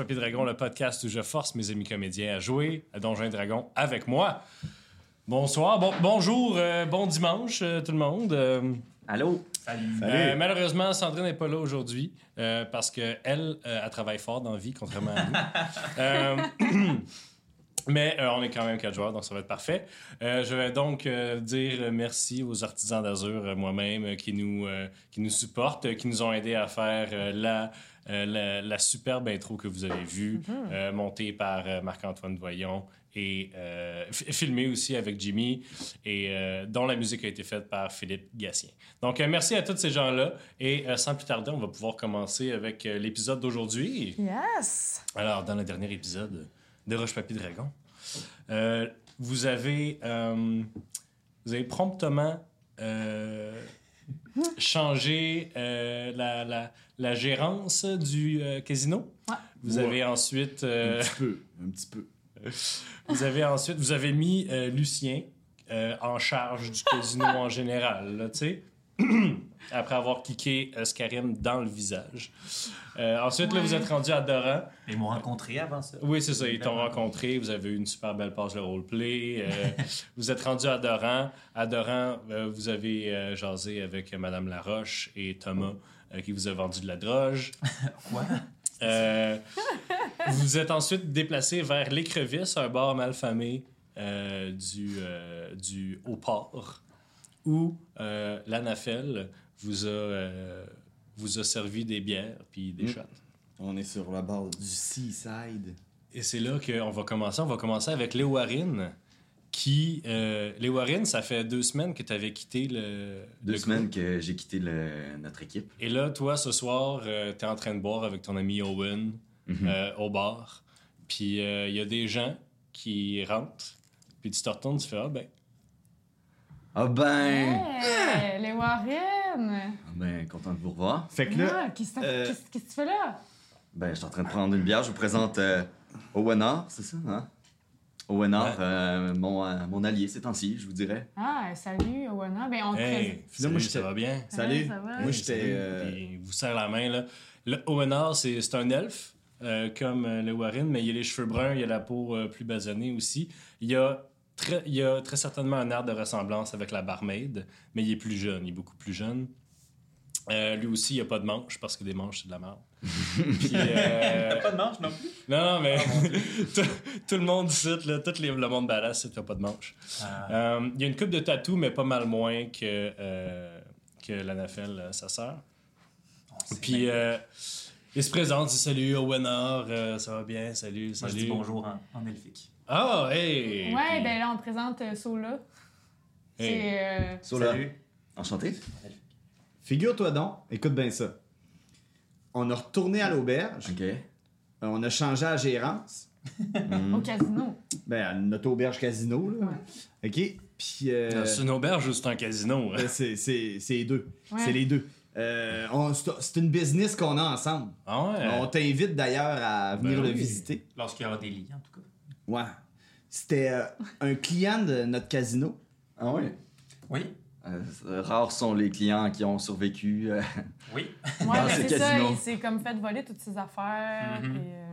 Papier Dragon, le podcast où je force mes amis comédiens à jouer à Donjons et Dragons avec moi. Bonsoir, bon, bonjour, euh, bon dimanche euh, tout le monde. Euh, Allô? euh, malheureusement, Sandrine n'est pas là aujourd'hui euh, parce qu'elle, elle travaille fort dans la vie, contrairement à nous. Euh, mais euh, on est quand même quatre joueurs, donc ça va être parfait. Euh, je vais donc euh, dire merci aux artisans d'Azur, euh, moi-même, euh, qui, nous, euh, qui nous supportent, euh, qui nous ont aidés à faire euh, la, euh, la, la superbe intro que vous avez vue, euh, montée par euh, Marc-Antoine Voyon et filmée aussi avec Jimmy, et dont la musique a été faite par Philippe Gatien. Donc, merci à tous ces gens-là. Et sans plus tarder, on va pouvoir commencer avec l'épisode d'aujourd'hui. Yes! Alors, dans le dernier épisode de Roche Papier Dragon, vous avez vous avez promptement euh, changé la, la, la gérance du euh, casino. Ouais. Vous Ouais. avez ensuite Un euh, petit peu, un petit peu. vous avez ensuite vous avez mis euh, Lucien euh, en charge du casino en général, là, tu sais. Après avoir kické euh, Scarim dans le visage. Euh, ensuite, là, vous êtes rendu à Doran. Ils m'ont rencontré avant ça. Oui, c'est ça. Ils t'ont rencontré. Vous avez eu une super belle passe de roleplay. Euh, vous êtes rendu à Doran. À Doran, euh, vous avez euh, jasé avec Madame Laroche et Thomas euh, qui vous a vendu de la droge. Quoi? Euh, vous êtes ensuite déplacé vers l'Écrevisse, un bar malfamé euh, du, du Haut-Port, où euh, l'Anafel vous, a, vous a servi des bières puis des Mm. shots. On est sur la barre du Seaside. Et c'est là qu'on va commencer. On va commencer avec Léo Warren, qui... Euh, Léo Warren, ça fait deux semaines que tu avais quitté le... Deux le semaines groupe. que j'ai quitté le- notre équipe. Et là, toi, ce soir, tu es en train de boire avec ton ami Owen Mhm. euh, au bar. Puis il y a des gens qui rentrent. Puis tu te retournes, tu fais « Ah ben... Ah ben! Hey, les Warren! Ah ben, content de vous revoir. Fait que là, Ah, Qu'est-ce que euh, tu fais là? Ben, je suis en train de prendre une bière. Je vous présente euh, Owenar, c'est ça, hein? Owenar, Ouais. euh, mon, euh, mon allié ces temps-ci, je vous dirais. Ah, salut, Owana. Ben, on Hey, salut, j'étais- ça va bien? salut. ça va? Moi, j'étais. euh, il vous serre la main, là. Le Owenar, c'est c'est un elfe, euh, comme euh, le Warren, mais il a les cheveux bruns, il a la peau euh, plus basanée aussi. Il a, très, il a très certainement un air de ressemblance avec la barmaid, mais il est plus jeune, il est beaucoup plus jeune. Euh, lui aussi, il a pas de manches, parce que des manches, c'est de la merde. Puis, euh, Pas de manche non plus? non, non, mais tout, tout le monde ici, là, tout les- le monde badass, c'est qu'il n'y a pas de manches. Ah. Euh, il y a une coupe de tatou, mais pas mal moins que, euh, que l'Anafel, sa sœur. Puis euh, il se présente, il dit salut Owenar, euh, ça va bien, salut, Moi, salut. je dis bonjour en, en elfique. Ah, hey! Ouais, Puis- ben là, on te présente euh, Sola. Hey. C'est. euh, Sola. Salut. Enchanté. Figure-toi donc, écoute bien ça. On a retourné à l'auberge, Ok. euh, on a changé la gérance. Hmm. Au casino. Ben, à notre auberge casino, là. OK? Puis. euh, C'est une auberge ou c'est un casino? hein? ben, c'est c'est- c'est les deux. Ouais. C'est les deux. Euh, c'est une business qu'on a ensemble. Ah ouais? On t'invite d'ailleurs à venir Ben le oui. visiter. Lorsqu'il y aura des liens, en tout cas. Ouais. C'était euh, un client de notre casino. Ah oui. Oui. Euh, rares sont les clients qui ont survécu. euh, Oui. Ouais, c'est ça. Il s'est comme fait voler toutes ses affaires. Mhm. euh,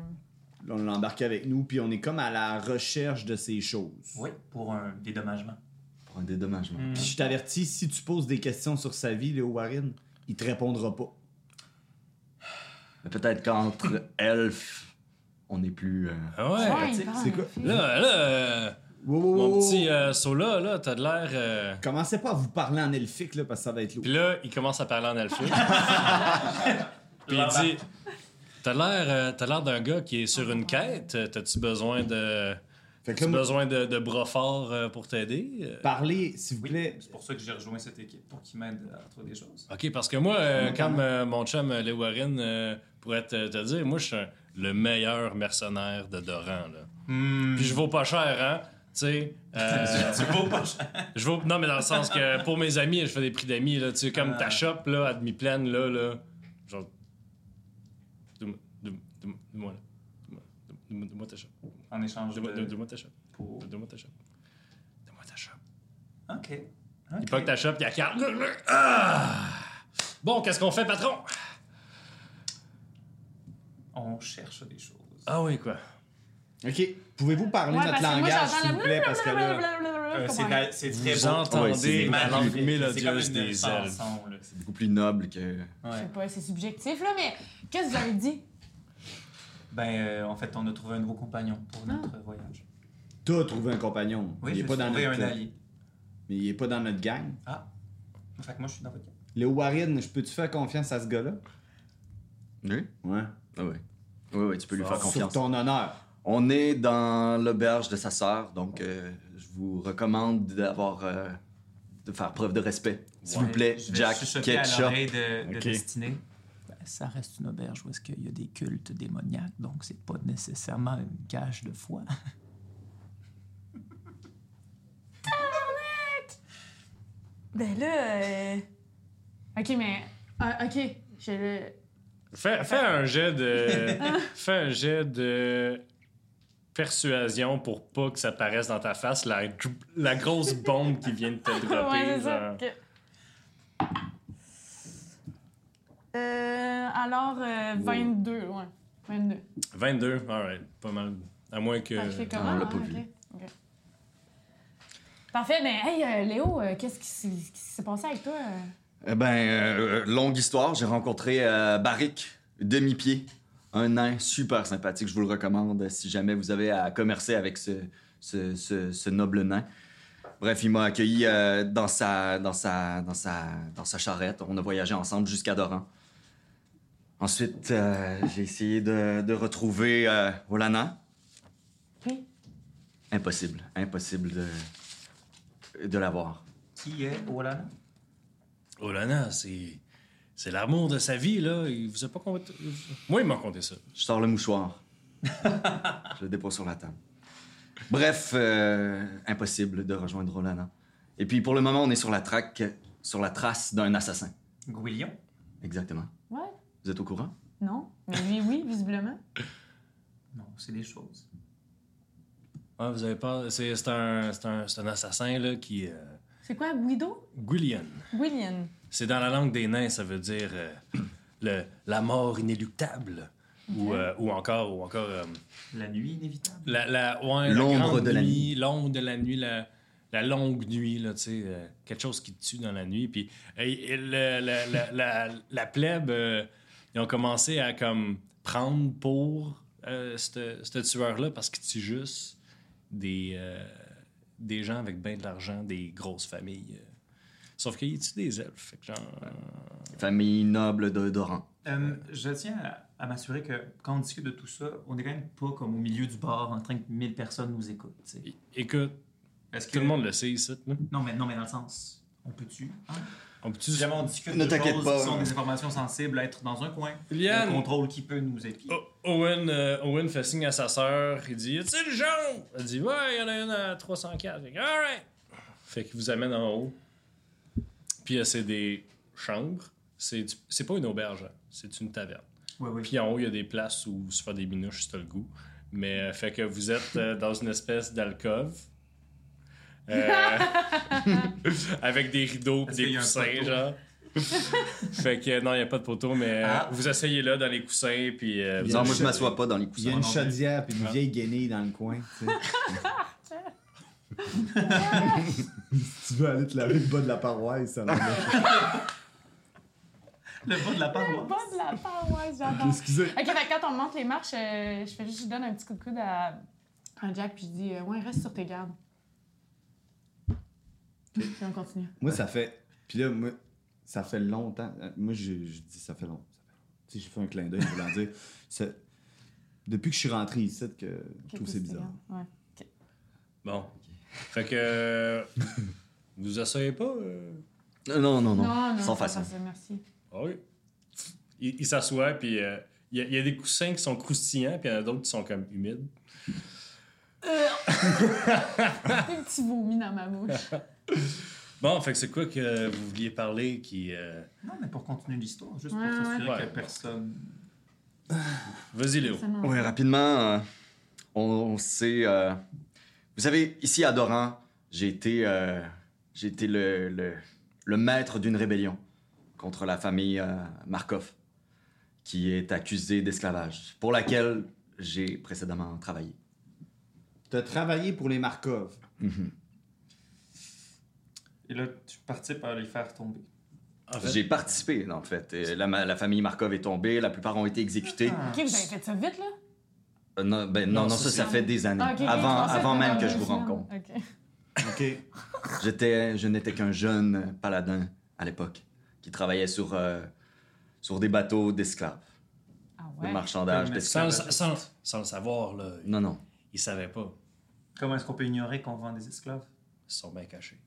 Là, on l'a embarqué avec nous, puis on est comme à la recherche de ces choses. Oui, pour un dédommagement. pour un dédommagement. Puis je t'avertis, si tu poses des questions sur sa vie, Léo Warren, il te répondra pas. Mais Peut-être qu'entre elfes, on est plus. euh, Ah ouais? c'est- quoi? Là, là, Wow, wow, mon petit euh, Sola, là, t'as de l'air... euh, Commencez pas à vous parler en elfique, là, parce que ça va être lourd. Puis là, il commence à parler en elfique. Puis il dit T'as l'air euh, t'as l'air d'un gars qui est sur une quête. Euh, T'as-tu besoin de. Fait que T'as là, moi, besoin de, de bras forts euh, pour t'aider? Euh, parlez, s'il vous Oui, plaît. c'est pour ça que j'ai rejoint cette équipe, pour qu'ils m'aident à trouver des choses. Ok, parce que moi, euh, comme euh, mon chum euh, Lee Warren euh, pourrait te, te dire, moi, je suis un- le meilleur mercenaire de Doran. Là. Puis je vaux pas cher, hein? Tu sais. euh, tu vaux pas cher. je vaux. Non, mais dans le sens que pour mes amis, je fais des prix d'amis. là, Tu sais, comme Ah. ta shop, là, à demi-pleine, là, là. Genre. Donne-moi, là. Donne-moi ta shop. En échange de... donne-moi ta shop. Donne-moi ta shop. Donne-moi ta shop. OK. Il ta shop, il y a carte. Ah! Bon, qu'est-ce qu'on fait, patron? On On cherche des choses. Ah oui, quoi. Ok. Pouvez-vous parler Ouais, notre langage, s'il vous plaît, parce que là. Euh, c'est la- c'est très Vous beau. entendez Ouais, c'est la langue. C'est mélodieuse des là. C'est beaucoup plus noble que. Je sais Ouais. pas, c'est subjectif, là, mais qu'est-ce que vous avez dit? Ben, euh, en fait, on a trouvé un nouveau compagnon pour Ah. notre voyage. T'as trouvé un compagnon. Oui, il est j'ai pas dans trouvé notre. un allié. Mais il est pas dans notre gang. Ah. Fait que moi, je suis dans votre gang. Léo Warren, je peux-tu faire confiance à ce gars-là? Oui? Ouais. Ah oui. Oui, oui, tu peux lui faire Sur confiance. ton honneur. On est dans l'auberge de sa sœur, donc euh, je vous recommande d'avoir. euh, de faire preuve de respect. S'il vous plaît, je vais Jack à Ketchup. l'oreille de, de Ok. Destinée. Ben, ça reste une auberge où est-ce qu'il y a des cultes démoniaques, donc c'est pas nécessairement une cage de foi. Ben là. euh, Ok, mais. ah, ok, je. Fais, fais un jet de. fais un jet de. Persuasion pour pas que ça paraisse dans ta face, la, la grosse bombe qui vient de te dropper. Ouais, ça. Euh, alors, euh, 22, ouais. 22. 22, alright, pas mal. À moins que. Ça fait on comment? l'a hein? pas vu. Ok, ok. Parfait, mais hey, euh, Léo, euh, qu'est-ce qui s'est passé avec toi? euh? Eh ben, euh, longue histoire, j'ai rencontré euh, Barik, demi-pied, un nain super sympathique, je vous le recommande si jamais vous avez à commercer avec ce, ce, ce- ce noble nain. Bref, il m'a accueilli euh, dans, sa, dans, sa, dans, sa, dans sa charrette. On a voyagé ensemble jusqu'à Doran. Ensuite, euh, j'ai essayé de, de retrouver euh, Olana. Oui. Impossible, impossible de, de l'avoir. Qui est Olana? Là, c'est. C'est l'amour de sa vie, là. Il vous a pas. Moi, il m'a conté ça. Je sors le mouchoir. je le dépose sur la table. Bref, euh, impossible de rejoindre Rolana. Et puis pour le moment, on est sur la traque, sur la trace d'un assassin. Gouilion? Exactement. Ouais? Vous êtes au courant? Non? Mais lui, oui, visiblement. Non, c'est des choses. Ah, vous avez pas. C'est un, c'est un, c'est un assassin, là, qui. Euh... C'est quoi, Guido? Gwillian. William. C'est dans la langue des nains, ça veut dire euh, le, la mort inéluctable. Ou, euh, ou encore, ou encore euh, La nuit inévitable? la, la, ouais, la L'ombre grande de la nuit, L'ombre de la nuit, la, la longue nuit, là, tu sais, euh, quelque chose qui te tue dans la nuit. Puis et le- le- la, la, la plèbe, euh, ils ont commencé à comme prendre pour euh, ce tueur-là parce qu'il tue juste des, euh, des gens avec bien de l'argent, des grosses familles. Sauf qu'il tue des elfes? Fait que genre, euh, Famille noble de Doran. Euh, je tiens à, à m'assurer que quand on discute de tout ça, on est quand même pas comme au milieu du bar en train que 1000 personnes nous écoutent. tu sais. é- écoute, Est-ce que... tout le monde le sait ici. là. Non, mais, non, mais dans le sens, on peut-tu? hein? On peut-tu Si jamais on discute Ne de t'inquiète choses pas, qui sont hein. des informations sensibles, être dans un coin, Liane! le contrôle qui peut nous épier. O- Owen, euh, Owen fait signe à sa sœur. Il dit Y a-t-il le jaune Elle dit Ouais, il y en a une à 304. Fait que, Alright. Fait qu'il vous amène en haut. Puis euh, c'est des chambres. C'est du- c'est pas une auberge, hein. c'est une taverne. Puis en haut, il y a des places où se faire des minouches si t'as le goût. Mais euh, fait que vous êtes euh, dans une espèce d'alcôve. Euh, avec des rideaux qu'il des coussins, genre. fait que non, il n'y a pas de poteau, mais Ah. vous asseyez là dans les coussins, puis euh, Il y vous a Non, une moi je cha- m'assois pas dans les Il y a coussins. une chaudière puis une Ah. vieille guenille dans le coin. si tu veux aller te laver le bas de la paroisse, ça va. Le bas de la Le paroisse. bas de la paroisse, j'adore. Excusez. Ok, fait quand on monte les marches, euh, je fais juste, je donne un petit coup de coude à, à Jack, puis je dis, euh, ouais, reste sur tes gardes. Puis on continue. Moi, ça fait. Puis là, moi, ça fait longtemps. euh, Moi, je, je dis ça fait longtemps. Tu sais, j'ai fait un clin d'œil voulant dire. Depuis que je suis rentré ici, que je trouve que c'est bizarre. Ouais. Bon. Fait que. euh, vous asseyez pas euh? Euh, Non, non, non. Non, non, Sans façon. merci. Ah oui. Il, il s'assoit, puis euh, il y, a- il y a des coussins qui sont croustillants, puis il y en a d'autres qui sont comme humides. Un petit vomi dans ma bouche. Bon, fait que c'est quoi que vous vouliez parler qui. euh, Non, mais pour continuer l'histoire, juste Ouais, pour s'assurer ouais. que personne. Vas-y, Léo. Ça. Oui, rapidement, euh, on, on sait. euh, vous savez, ici à Doran, j'ai été, euh, j'ai été le, le, le maître d'une rébellion contre la famille euh, Markov, qui est accusée d'esclavage, pour laquelle j'ai précédemment travaillé. T'as travaillé pour les Markov. Mhm. Et là, tu participes à les faire tomber. En fait, J'ai participé, en fait. La, ma- la famille Markov est tombée, la plupart ont été exécutés. Ah. Ok, vous avez fait ça vite, là? Euh, non, ben, non, Non, non, ça, ça, fait des années. Ah, avant avant même que je vous rencontre. Ok. OK. J'étais, je n'étais qu'un jeune paladin à l'époque qui travaillait sur, euh, sur des bateaux d'esclaves, Ah de ouais? marchandage Mais sans, d'esclaves. le- sans, sans le savoir, là, Non, non. ils savaient pas. Comment est-ce qu'on peut ignorer qu'on vend des esclaves? Ils sont bien cachés.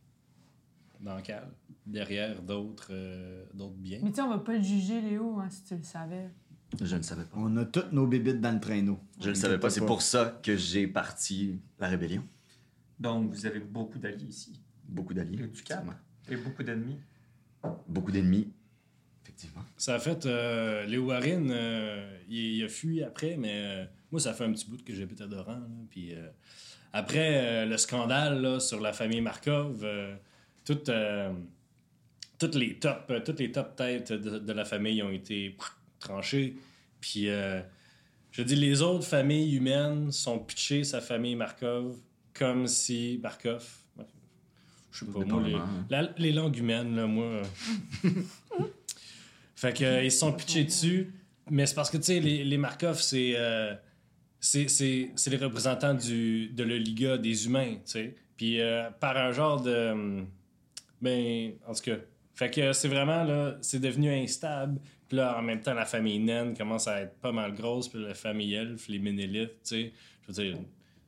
Dans le cale, derrière d'autres euh, d'autres biens. Mais tu sais, on va pas le juger, Léo, hein, si tu le savais. Je ne savais pas. On a toutes nos bébites dans le traîneau. Je ne savais pas. C'est pour ça que j'ai parti la rébellion. Donc, vous avez beaucoup d'alliés ici. Beaucoup d'alliés. Et du cap. effectivement. Et beaucoup d'ennemis. Beaucoup d'ennemis. Effectivement. Ça a fait. Euh, Léo Warren, euh, il, il a fui après, mais euh, moi, ça fait un petit bout que j'habite à Doran. là, Puis euh, après euh, le scandale là, sur la famille Markov, euh, toutes, euh, toutes, les top, toutes les top têtes de, de la famille ont été pff, tranchées. Puis euh, je dis, les autres familles humaines sont pitchées sa famille Markov comme si Markov. Je sais pas, moi, les, hein. la- les langues humaines, là, moi. euh, fait que, euh, ils sont pitchés dessus. Mais c'est parce que, tu sais, les, les Markov, c'est. euh, c'est- c'est c'est les représentants du, de la Liga des humains, tu sais. Puis euh, par un genre de. hum, Ben, en tout cas. Fait que c'est vraiment, là, c'est devenu instable. Puis là, en même temps, la famille naine commence à être pas mal grosse. Puis la famille elfe, les Ménélites, tu sais. Je veux dire,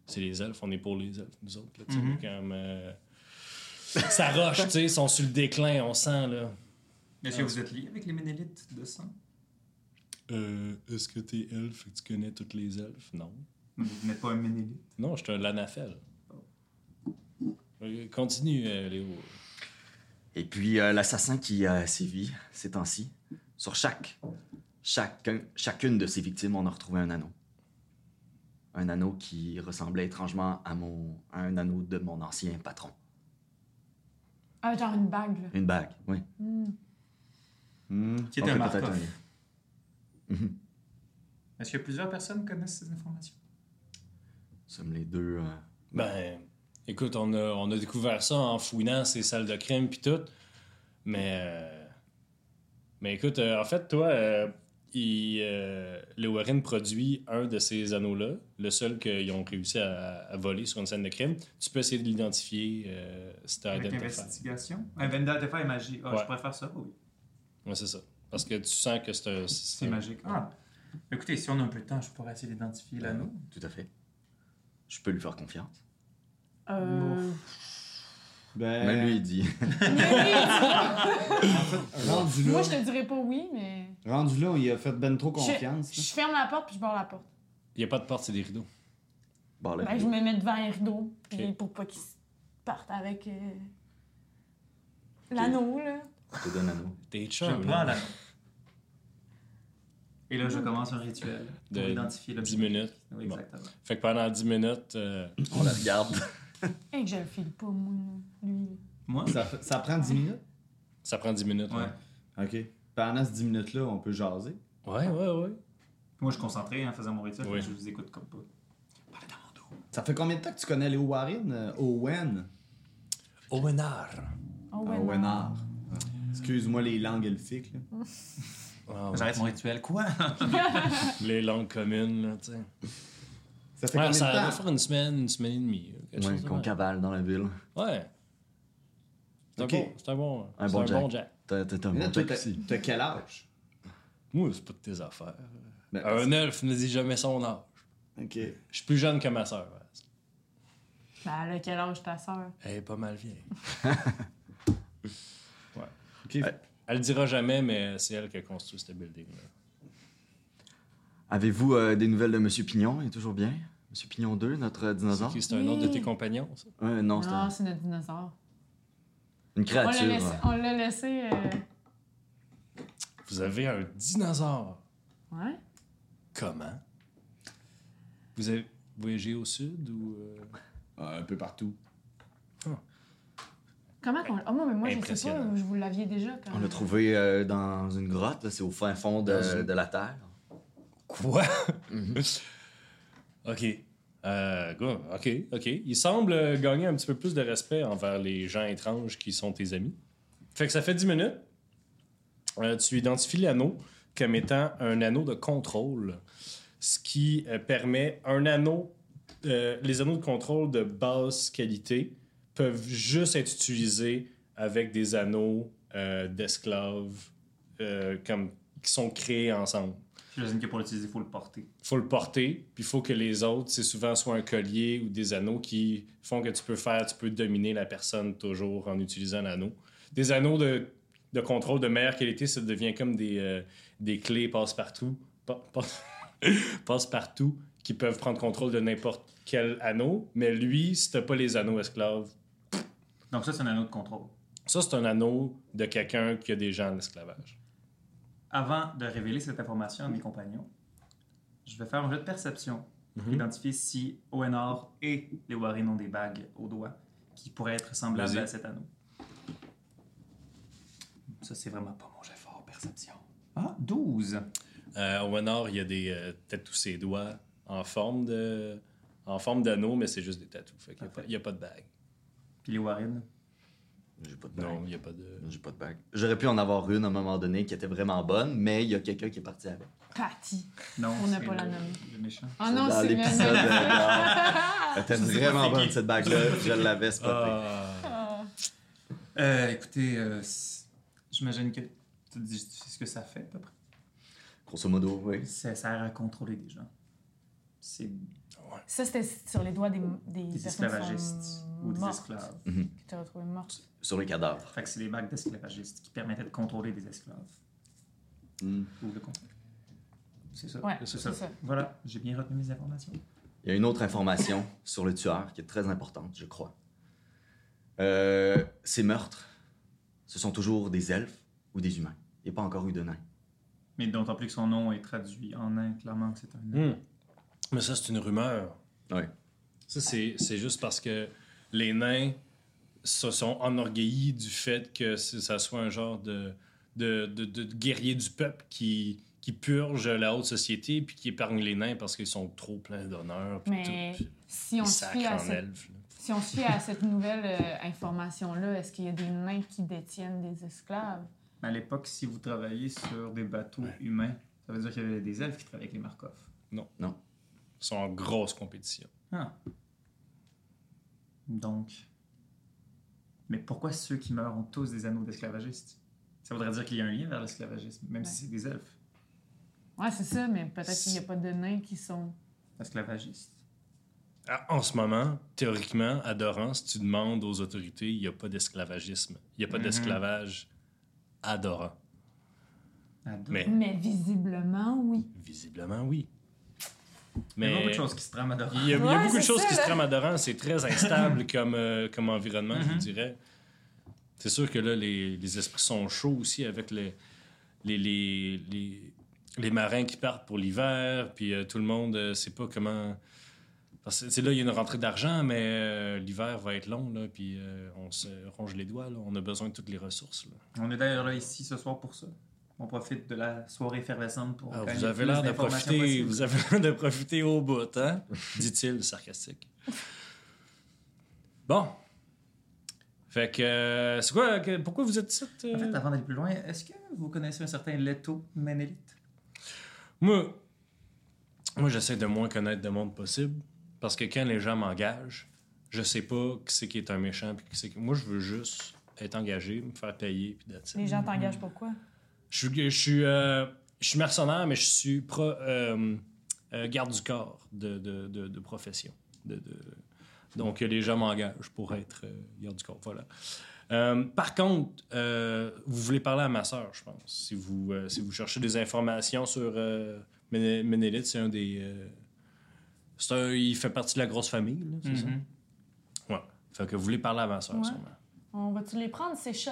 c'est les elfes, on est pour les elfes, nous autres, là, tu sais. Mhm. Comme. euh, ça roche, tu sais, ils sont sur le déclin, on sent, là. Est-ce que vous êtes liés avec les Ménélites de sang? Euh, est-ce que t'es elfe et que tu connais toutes les elfes? Non. Vous n'êtes pas un Ménélite. Non, je suis un Lanafel. Euh, Continue, euh, Léo. Et puis euh, l'assassin qui a sévi ces temps-ci, sur chaque, chacun, chacune de ses victimes, on a retrouvé un anneau. Un anneau qui ressemblait étrangement à, mon, à un anneau de mon ancien patron. Ah, genre une bague, là. Une bague, oui. Hmm. Hmm. Qui est On un Markov. Mhm. Est-ce que plusieurs personnes connaissent ces informations? Nous sommes les deux. euh, Ben, écoute, on a, on a découvert ça en fouinant ces salles de crime puis tout. Mais. euh, mais écoute, euh, en fait, toi, euh, il, euh, le Warren produit un de ces anneaux-là, le seul qu'ils ont réussi à, à voler sur une scène de crime. Tu peux essayer de l'identifier euh, si tu as Avec identifié. investigation? Identify et magie. Ah, Ouais. je préfère ça, oui. Ouais, c'est ça. Parce que tu sens que c'est un. C'est magique. Ah. Écoutez, si on a un peu de temps, je pourrais essayer d'identifier l'anneau. Tout à fait. Je peux lui faire confiance. Euh... Ben, Même lui, il dit. rendu là, Moi, je te dirais pas oui, mais. rendu là, il a fait ben trop Je, confiance. je ferme la porte puis je barre la porte. Il n'y a pas de porte, c'est des rideaux. Bon, là, Ben, je me mets devant les rideaux puis Ok. pour pas qu'ils partent avec euh, l'anneau, là. je te donne l'anneau. T'es Je chum. prends l'anneau. Et là, je commence un rituel pour De identifier l'objet. 10 minutes. Oui, Bon. exactement. Fait que pendant 10 minutes, euh, On la regarde. Et que je le file pas, moi, lui. Moi? Ça, prend 10 minutes? ça prend 10 minutes. Ouais. OK. Pendant ces 10 minutes-là, on peut jaser? Ouais, ouais, ouais. Moi, je suis concentré en faisant mon rituel, Oui. je vous écoute comme pas. Ça fait combien de temps que tu connais Léo Warren? euh, Owen? Owenard. Oh. Owenard. Ah. Excuse-moi les langues elfiques. Là. Ah, J'arrête mon rituel. Quoi? Les langues communes, là, tu sais. Ça fait Ouais, combien ça de va temps? faire une semaine, une semaine et demie. là, quelque Ouais, chose de qu'on même. cavale dans la ville. Ouais. C'est Ok. un bon, c'est un bon, Un c'est bon un Jack. bon Jack. T'as t'as un Mais là, bon toi, Jack t'as aussi. t'as quel âge? Moi, c'est pas de tes affaires. Ben, Un elfe ne dit jamais son âge. OK. Je suis plus jeune que ma sœur. ouais. Ben, elle a quel âge ta soeur? Elle est pas mal vieille. OK. Ouais. Elle le dira jamais, mais c'est elle qui a construit ce building-là. Avez-vous euh, des nouvelles de Monsieur Pignon? Il est toujours bien? Monsieur Pignon 2, notre euh, dinosaure c'est un autre de tes compagnons, ça? Ouais, non, c'est Non, un- c'est notre dinosaure. une On créature. l'a laissé. ouais. On l'a laissé euh, Vous avez un dinosaure. Ouais. Comment? Vous avez voyagé au sud ou... euh, Ah, un peu partout. Comment qu'on. Oh, moi, mais moi, je sais Impressionnant. pas, je vous l'aviez déjà. Quand... On l'a trouvé euh, dans une grotte, là, c'est au fin fond de, la terre. Quoi? OK. Euh. OK, OK. Il semble gagner un petit peu plus de respect envers les gens étranges qui sont tes amis. Fait que ça fait 10 minutes. Euh, tu identifies l'anneau comme étant un anneau de contrôle, ce qui euh, permet un anneau. euh, les anneaux de contrôle de basse qualité peuvent juste être utilisés avec des anneaux d'esclaves comme qui sont créés ensemble J'imagine que pour l'utiliser, il faut le porter. faut le porter, puis il faut que les autres, c'est souvent soit un collier ou des anneaux qui font que tu peux faire, tu peux dominer la personne toujours en utilisant l'anneau. Des anneaux de, de contrôle de meilleure qualité, ça devient comme des, euh, des clés passe-partout, pa- pa- passe-partout, qui peuvent prendre contrôle de n'importe quel anneau, mais lui, si t'as pas les anneaux esclaves, Donc ça, c'est un anneau de contrôle. ça c'est un anneau de quelqu'un qui a des gens en esclavage. Avant de révéler cette information à mes compagnons, je vais faire un jeu de perception pour Mhm. identifier si ONR et les Warren ont des bagues au doigt qui pourraient être semblables à cet anneau. Ça, c'est vraiment pas mon jet fort, perception. Ah, 12. Euh, au nord, il y a des euh, peut-être tous ses doigts en forme de en forme d'anneau, mais c'est juste des tatous. Fait a il n'y a, pas de bague. Puis les Warren? J'ai pas de bague. Non, il n'y a pas de. J'ai pas de bague. J'aurais pu en avoir une à un moment donné qui était vraiment bonne, mais il y a quelqu'un qui est parti avec. Patty. Non, On n'a pas la nommer. Le méchant. Oh non, dans c'est l'épisode. le. euh, Elle était vraiment bonne cette bague-là. Je l'avais spotée. Ah. Ah. Euh, écoutez, euh, j'imagine que tu dis tu sais ce que ça fait, à peu près. Grosso modo, oui. Ça sert à contrôler des gens. C'est Ça, c'était sur les doigts des, des, des personnes qui esclavagistes sont ou des mortes, esclaves. Qui t'ont retrouvé morte. Sur les cadavres. Fait que c'est des bagues d'esclavagistes qui permettaient de contrôler des esclaves. Hmm. Ou le contrôler. C'est ça. Ouais, c'est c'est ça. ça. Voilà, j'ai bien retenu mes informations. Il y a une autre information sur le tueur qui est très importante, je crois. Euh, ces meurtres, ce sont toujours des elfes ou des humains. Il n'y a pas encore eu de nains. Mais d'autant plus que son nom est traduit en nain, clairement que c'est un nain. Hmm. Mais ça, c'est une rumeur. Ouais. Ça, c'est c'est juste parce que les nains se sont enorgueillis du fait que ça soit un genre de, de, de, de guerrier du peuple qui, qui purge la haute société puis qui épargne les nains parce qu'ils sont trop pleins d'honneur. Mais tout, si on se fie à cette, si on se fie à cette nouvelle euh, information-là, est-ce qu'il y a des nains qui détiennent des esclaves? À l'époque, si vous travaillez sur des bateaux Ouais. humains, ça veut dire qu'il y avait des elfes qui travaillaient avec les Markov. Ils sont en grosse compétition. Ah. Donc. Mais pourquoi ceux qui meurent ont tous des anneaux d'esclavagistes? Ça voudrait dire qu'il y a un lien vers l'esclavagisme, même si c'est des elfes Ouais, c'est ça, mais peut-être qu'il n'y a pas de nains qui sont. esclavagistes. Ah, En ce moment, théoriquement, à Doran, si tu demandes aux autorités, il n'y a pas d'esclavagisme. Il n'y a pas Mhm. d'esclavage à Doran. Mais visiblement, oui. visiblement, oui. Il y a beaucoup de choses qui se trament à il y a, il y a Ouais, beaucoup de c'est choses ça, qui se trament à Doran. C'est très instable comme, euh, comme environnement, je vous Mhm. dirais. C'est sûr que là, les, les esprits sont chauds aussi avec les, les, les, les, les marins qui partent pour l'hiver. Puis euh, tout le monde ne sait pas comment. Parce que c'est là, il y a une rentrée d'argent, mais euh, l'hiver va être long, là, puis euh, on se ronge les doigts. Là. On a besoin de toutes les ressources. Là. On est d'ailleurs là ici ce soir pour ça. On profite de la soirée effervescente pour. Ah, gagner vous avez l'air de profiter, possible. vous avez l'air de profiter au bout, hein? Dit-il, sarcastique. Bon. Fait que, euh, c'est quoi, que- pourquoi vous êtes ici? euh? En fait, avant d'aller plus loin, est-ce que vous connaissez un certain Leto Ménélite Moi, moi j'essaie de moins connaître de monde possible, parce que quand les gens m'engagent, je sais pas qui c'est qui est un méchant, puis qui c'est qui... Moi, je veux juste être engagé, me faire payer, puis it. Les gens t'engagent pourquoi? Je suis, je suis, euh, je suis mercenaire, mais je suis pro- euh, euh, garde du corps de, de, de, de profession. De, de- Donc, les gens m'engagent pour être euh, garde du corps. Voilà. Euh, par contre, euh, vous voulez parler à ma sœur, je pense. Si vous, euh, si vous cherchez des informations sur euh, Méné- Ménélite, c'est un des. euh, c'est un- il fait partie de la grosse famille, là, c'est ça? Mhm. Ouais. Fait que vous voulez parler à ma sœur, Ouais. sûrement. On va-tu les prendre, ces shots?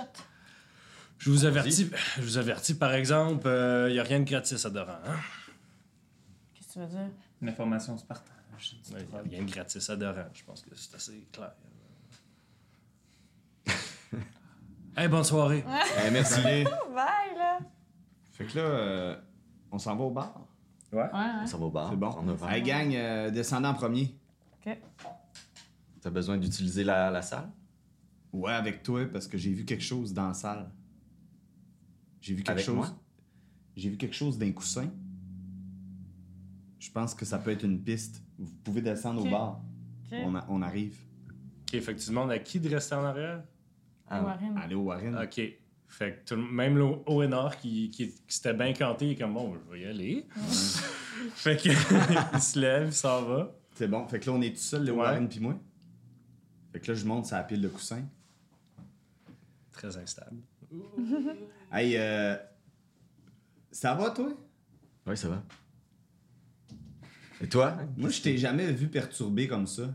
Je vous avertis, je vous avertis par exemple, il n'y a rien de gratis à Doran. Hein? Qu'est-ce que tu veux dire? L'information se partage. Il n'y a rien de gratis à Doran. Je pense que c'est assez clair. Hey, bonne soirée. Merci. Bye, là. fait que là, euh, on s'en va au bar. Ouais, ouais. Ça va au bar. C'est bon. prendre un verre. Hey, gang, euh, descendez en premier. OK. T'as besoin d'utiliser la, la salle? Ouais, avec toi, parce que j'ai vu quelque chose dans la salle. J'ai vu quelque Avec chose. J'ai vu quelque chose d'un coussin. Je pense que ça peut être une piste. Vous pouvez descendre au bar. On, a- on arrive. Ok, fait que tu demandes à qui de rester en arrière? Ah, Warren. Allez au Warren. Ok. Fait que tout même le ONR qui, qui, qui s'était bien canté, il est comme bon, je vais y aller. fait que il se lève, il s'en va. C'est bon. Fait que là, on est tout seul, le Ouais. Warren puis moi. Fait que là, je monte la pile de coussins. Très instable. Hey, euh, ça va, toi? Oui, ça va. Et toi? Moi, je t'ai jamais vu perturbé comme ça.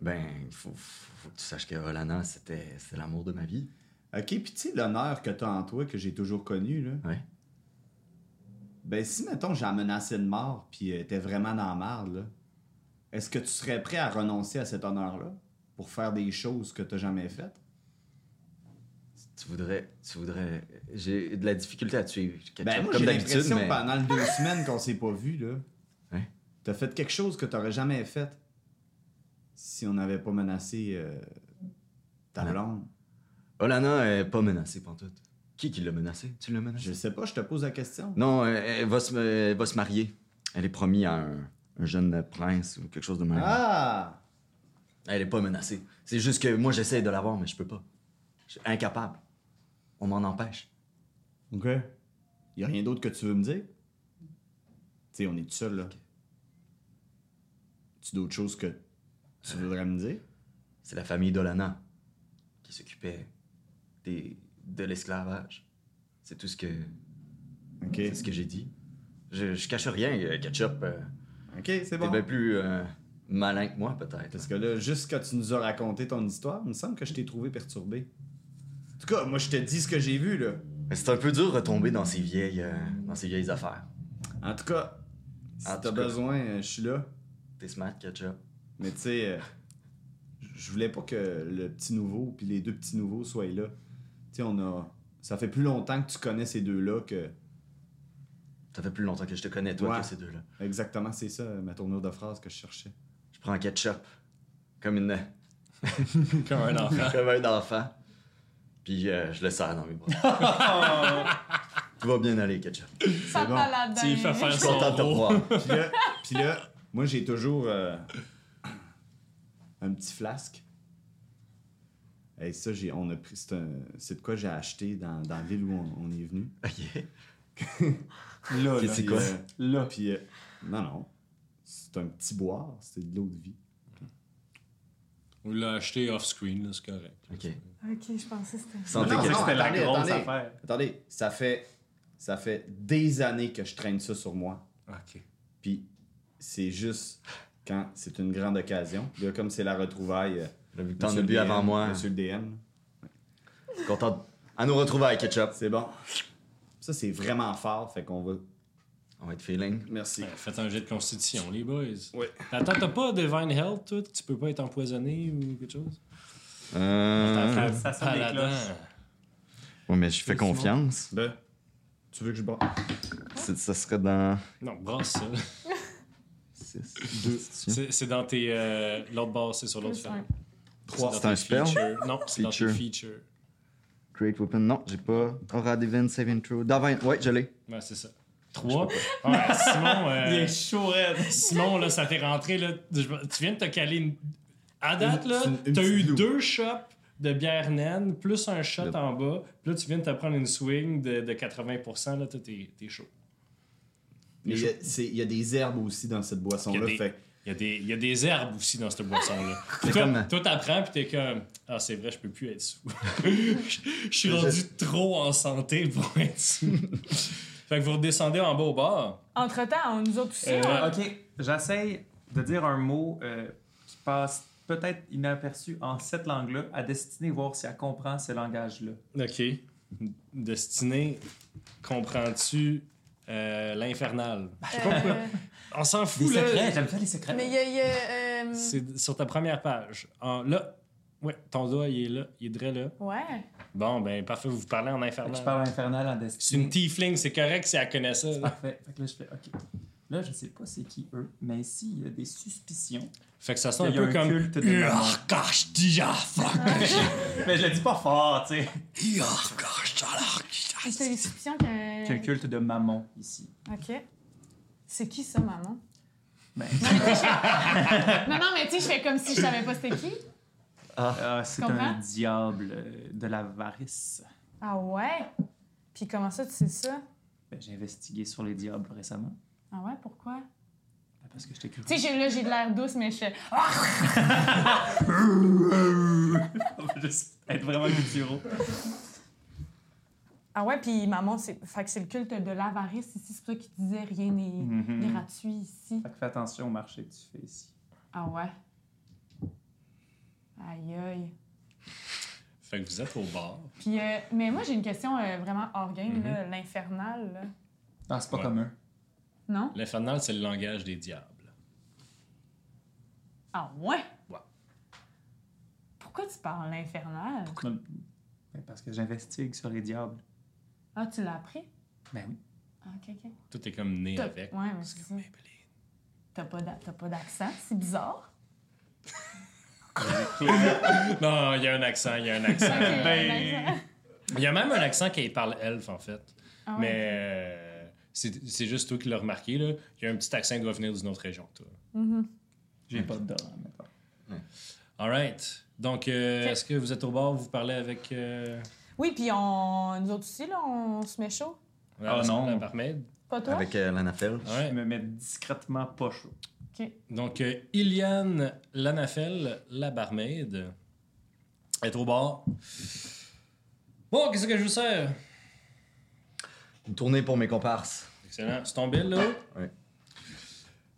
Ben, il faut, faut, que tu saches que Rolana, c'était c'était l'amour de ma vie. OK, puis tu sais, l'honneur que t'as en toi, que j'ai toujours connu, là. Ouais. Ben, si, mettons, j'ai menacé de mort, puis euh, t'es vraiment dans la marde, là, est-ce que tu serais prêt à renoncer à cet honneur-là pour faire des choses que t'as jamais faites? Tu voudrais. Tu voudrais. J'ai de la difficulté à te suivre. Ben, moi, comme j'ai l'impression, mais. pendant les deux semaines qu'on s'est pas vu, là, Ouais. t'as fait quelque chose que t'aurais jamais fait si on n'avait pas menacé euh, ta blonde? Rolana est pas menacée, pantoute. Qui qui l'a menacée? Tu l'as menacée? Je sais pas, je te pose la question. Non, elle, elle va se, elle va se marier. Elle est promise à un, un jeune prince ou quelque chose de même. Ah! Elle est pas menacée. C'est juste que moi, j'essaie de l'avoir, mais je peux pas. Je suis incapable. On m'en empêche. OK. Y a rien d'autre que tu veux me dire? Tu sais, on est tout seul, là. Tu d'autres choses que tu voudrais me dire? C'est la famille d'Olana qui s'occupait des, de l'esclavage. C'est tout ce que, OK. c'est ce que j'ai dit. Je, je cache rien, euh, Ketchup. euh, OK, c'est T'es bon. bien plus euh, malin que moi, peut-être. Parce que là, juste quand tu nous as raconté ton histoire, il me semble que je t'ai trouvé perturbé. En tout cas, moi, je te dis ce que j'ai vu, là. Mais c'est un peu dur de retomber dans ces vieilles, euh, dans ces vieilles affaires. En tout cas, si En t'as tout cas. besoin, euh, je suis là. T'es smart, Ketchup. Mais tu sais, euh, je voulais pas que le petit nouveau puis les deux petits nouveaux soient là. Tu sais, on a... Ça fait plus longtemps que tu connais ces deux-là que... Ça fait plus longtemps que je te connais, toi, Ouais. que ces deux-là. Exactement, c'est ça, ma tournure de phrase que je cherchais. Je prends Ketchup comme une... Comme un enfant. comme un enfant. Puis euh, je le serre dans mes bras. Tout va bien aller, Ketchup. Ça bon. Tu lui fais faire Je suis son content de te rôle. revoir. Puis là, puis là, moi, j'ai toujours euh, un petit flasque. Et ça, j'ai, on a pris, c'est, un- c'est de quoi j'ai acheté dans, dans la ville où on, on est venu. Ok. Là, là. c'est Puis, quoi? euh, Là. Puis, euh, non, non. C'est un petit boire, c'est de l'eau de vie. On l'a acheté off-screen, là, c'est correct. Ok. Ok, je pensais que c'était. C'était la attendez, grosse attendez. affaire. Attendez, ça fait, ça fait des années que je traîne ça sur moi. Ok. Puis c'est juste quand c'est une grande occasion. Là, comme c'est la retrouvaille. J'ai vu que t'en Monsieur as le bu DM, avant moi. Monsieur le DM. Content. de- À nous retrouver avec Ketchup. C'est bon. Ça, c'est vraiment fort. Fait qu'on va. On va être feeling. Merci. Ouais, faites un jet de constitution, les boys. Oui. Attends, t'as pas Divine Health, toi? Tu peux pas être empoisonné ou quelque chose? Euh... T'as ça sonne des. Ouais, mais je fais confiance. Ben, tu veux que je? C'est- Ça serait dans. Non, brasse ça. C'est dans tes. euh, l'autre base, c'est sur l'autre femme. un. Trois. dans C'est un spell? Non, c'est dans tes Feature. features. Great Weapon. Non, j'ai pas. Aura Divine Saving Throw. Divine. Ouais, je l'ai. Ouais, c'est ça. Trois? Ouais, Simon, euh, Il est chaud raide. Simon, là, ça t'est rentré. Là, tu viens de te caler une. À date, là, t'as eu deux shots de bière naine, plus un shot en bas. Puis là, tu viens de te prendre une swing de, de 80%. Là, toi, t'es t'es chaud. Mais il y, a- y des herbes aussi dans cette Il y boisson-là. Il y, a des, il y a des herbes aussi dans cette boisson-là. Toi, comme- toi, t'apprends, puis t'es comme Ah, c'est vrai, je peux plus être sous. je je suis rendu trop en santé pour être sous. Fait que vous redescendez en bas au bar. Entre-temps, nous autres aussi, Euh, on- Ok, j'essaye de dire un mot euh, qui passe peut-être inaperçu en cette langue-là à Destinée, voir si elle comprend ce langage-là. Ok. Destinée, comprends-tu euh, l'infernal? Je sais pas pourquoi. Euh, On s'en fout, là. j'aime ça les secrets. mais il y a. il y a, euh, C'est sur ta première page. En- là, Ouais, ton doigt, il est là. Il est drôle là. Ouais. Bon, ben, parfait, vous parlez en que je infernal. parle infernal en C'est destinée. une tiefling, c'est correct si elle connaît ça. Parfait. Fait que là, je fais OK. Là, je sais pas c'est qui eux, mais ici, il y a des suspicions. Fait que ça sonne un Il y a peu un comme. culte de maman. Ah. Mais je le dis pas fort, tu sais. C'est les suspicions que. Qu'il y a un culte de maman ici. Ok. C'est qui ça, maman? Ben, Non, non, mais tu sais, je fais comme si je savais pas c'était qui. Ah, c'est comprends? un diable euh, de l'avarice. Ah ouais? Puis comment ça, tu sais ça? Ben, j'ai investigué sur les diables récemment. Ah ouais, pourquoi? Ben, Parce que je t'ai cru. Tu sais, j'ai- là, j'ai de l'air douce, mais je fais. Ah! On va juste être vraiment. Ah ouais, puis maman, c'est fait que c'est le culte de l'avarice ici. C'est pour ça qu'il disait rien n'est Mhm. gratuit ici. Fait que fais attention au marché que tu fais ici. Ah ouais? Aïe aïe. Fait que vous êtes au bar. Puis, euh, mais moi, j'ai une question euh, vraiment hors game, Mhm. là, l'infernal. là. Ah, c'est pas Ouais. commun. Non? L'infernal, c'est le langage des diables. Ah ouais? Ouais. Pourquoi tu parles l'infernal? Ben, parce que j'investigue sur les diables. Ah, tu l'as appris? Ben oui. Ah, ok, ok. Tout est comme né T'as- avec. Ouais, mais C'est c'est comme ça. Maybelline. T'as pas d'a- t'as pas d'accent, c'est bizarre. Non, il y a un accent, il y a un accent. Ok, Ben- un accent. Il y a même un accent qui parle elfe, en fait. Ah ouais. Mais euh, c'est c'est juste toi qui l'as remarqué, là. Il y a un petit accent qui doit venir d'une autre région, toi. Mhm. J'ai pas de dents, maintenant. All right. Donc, euh, est-ce que vous êtes au bar, vous parlez avec... Euh, Oui, puis on... nous autres aussi, là, on se met chaud. la- Ah, non. La barmaid? Pas toi? Avec euh, l'anafel. Je Ouais. me mets discrètement pas chaud. Donc, euh, Iliane Lanafel, la barmaid, est au bar. Bon, qu'est-ce que je vous sers? Une tournée pour mes comparses. Excellent. C'est ton bill, là? Oui.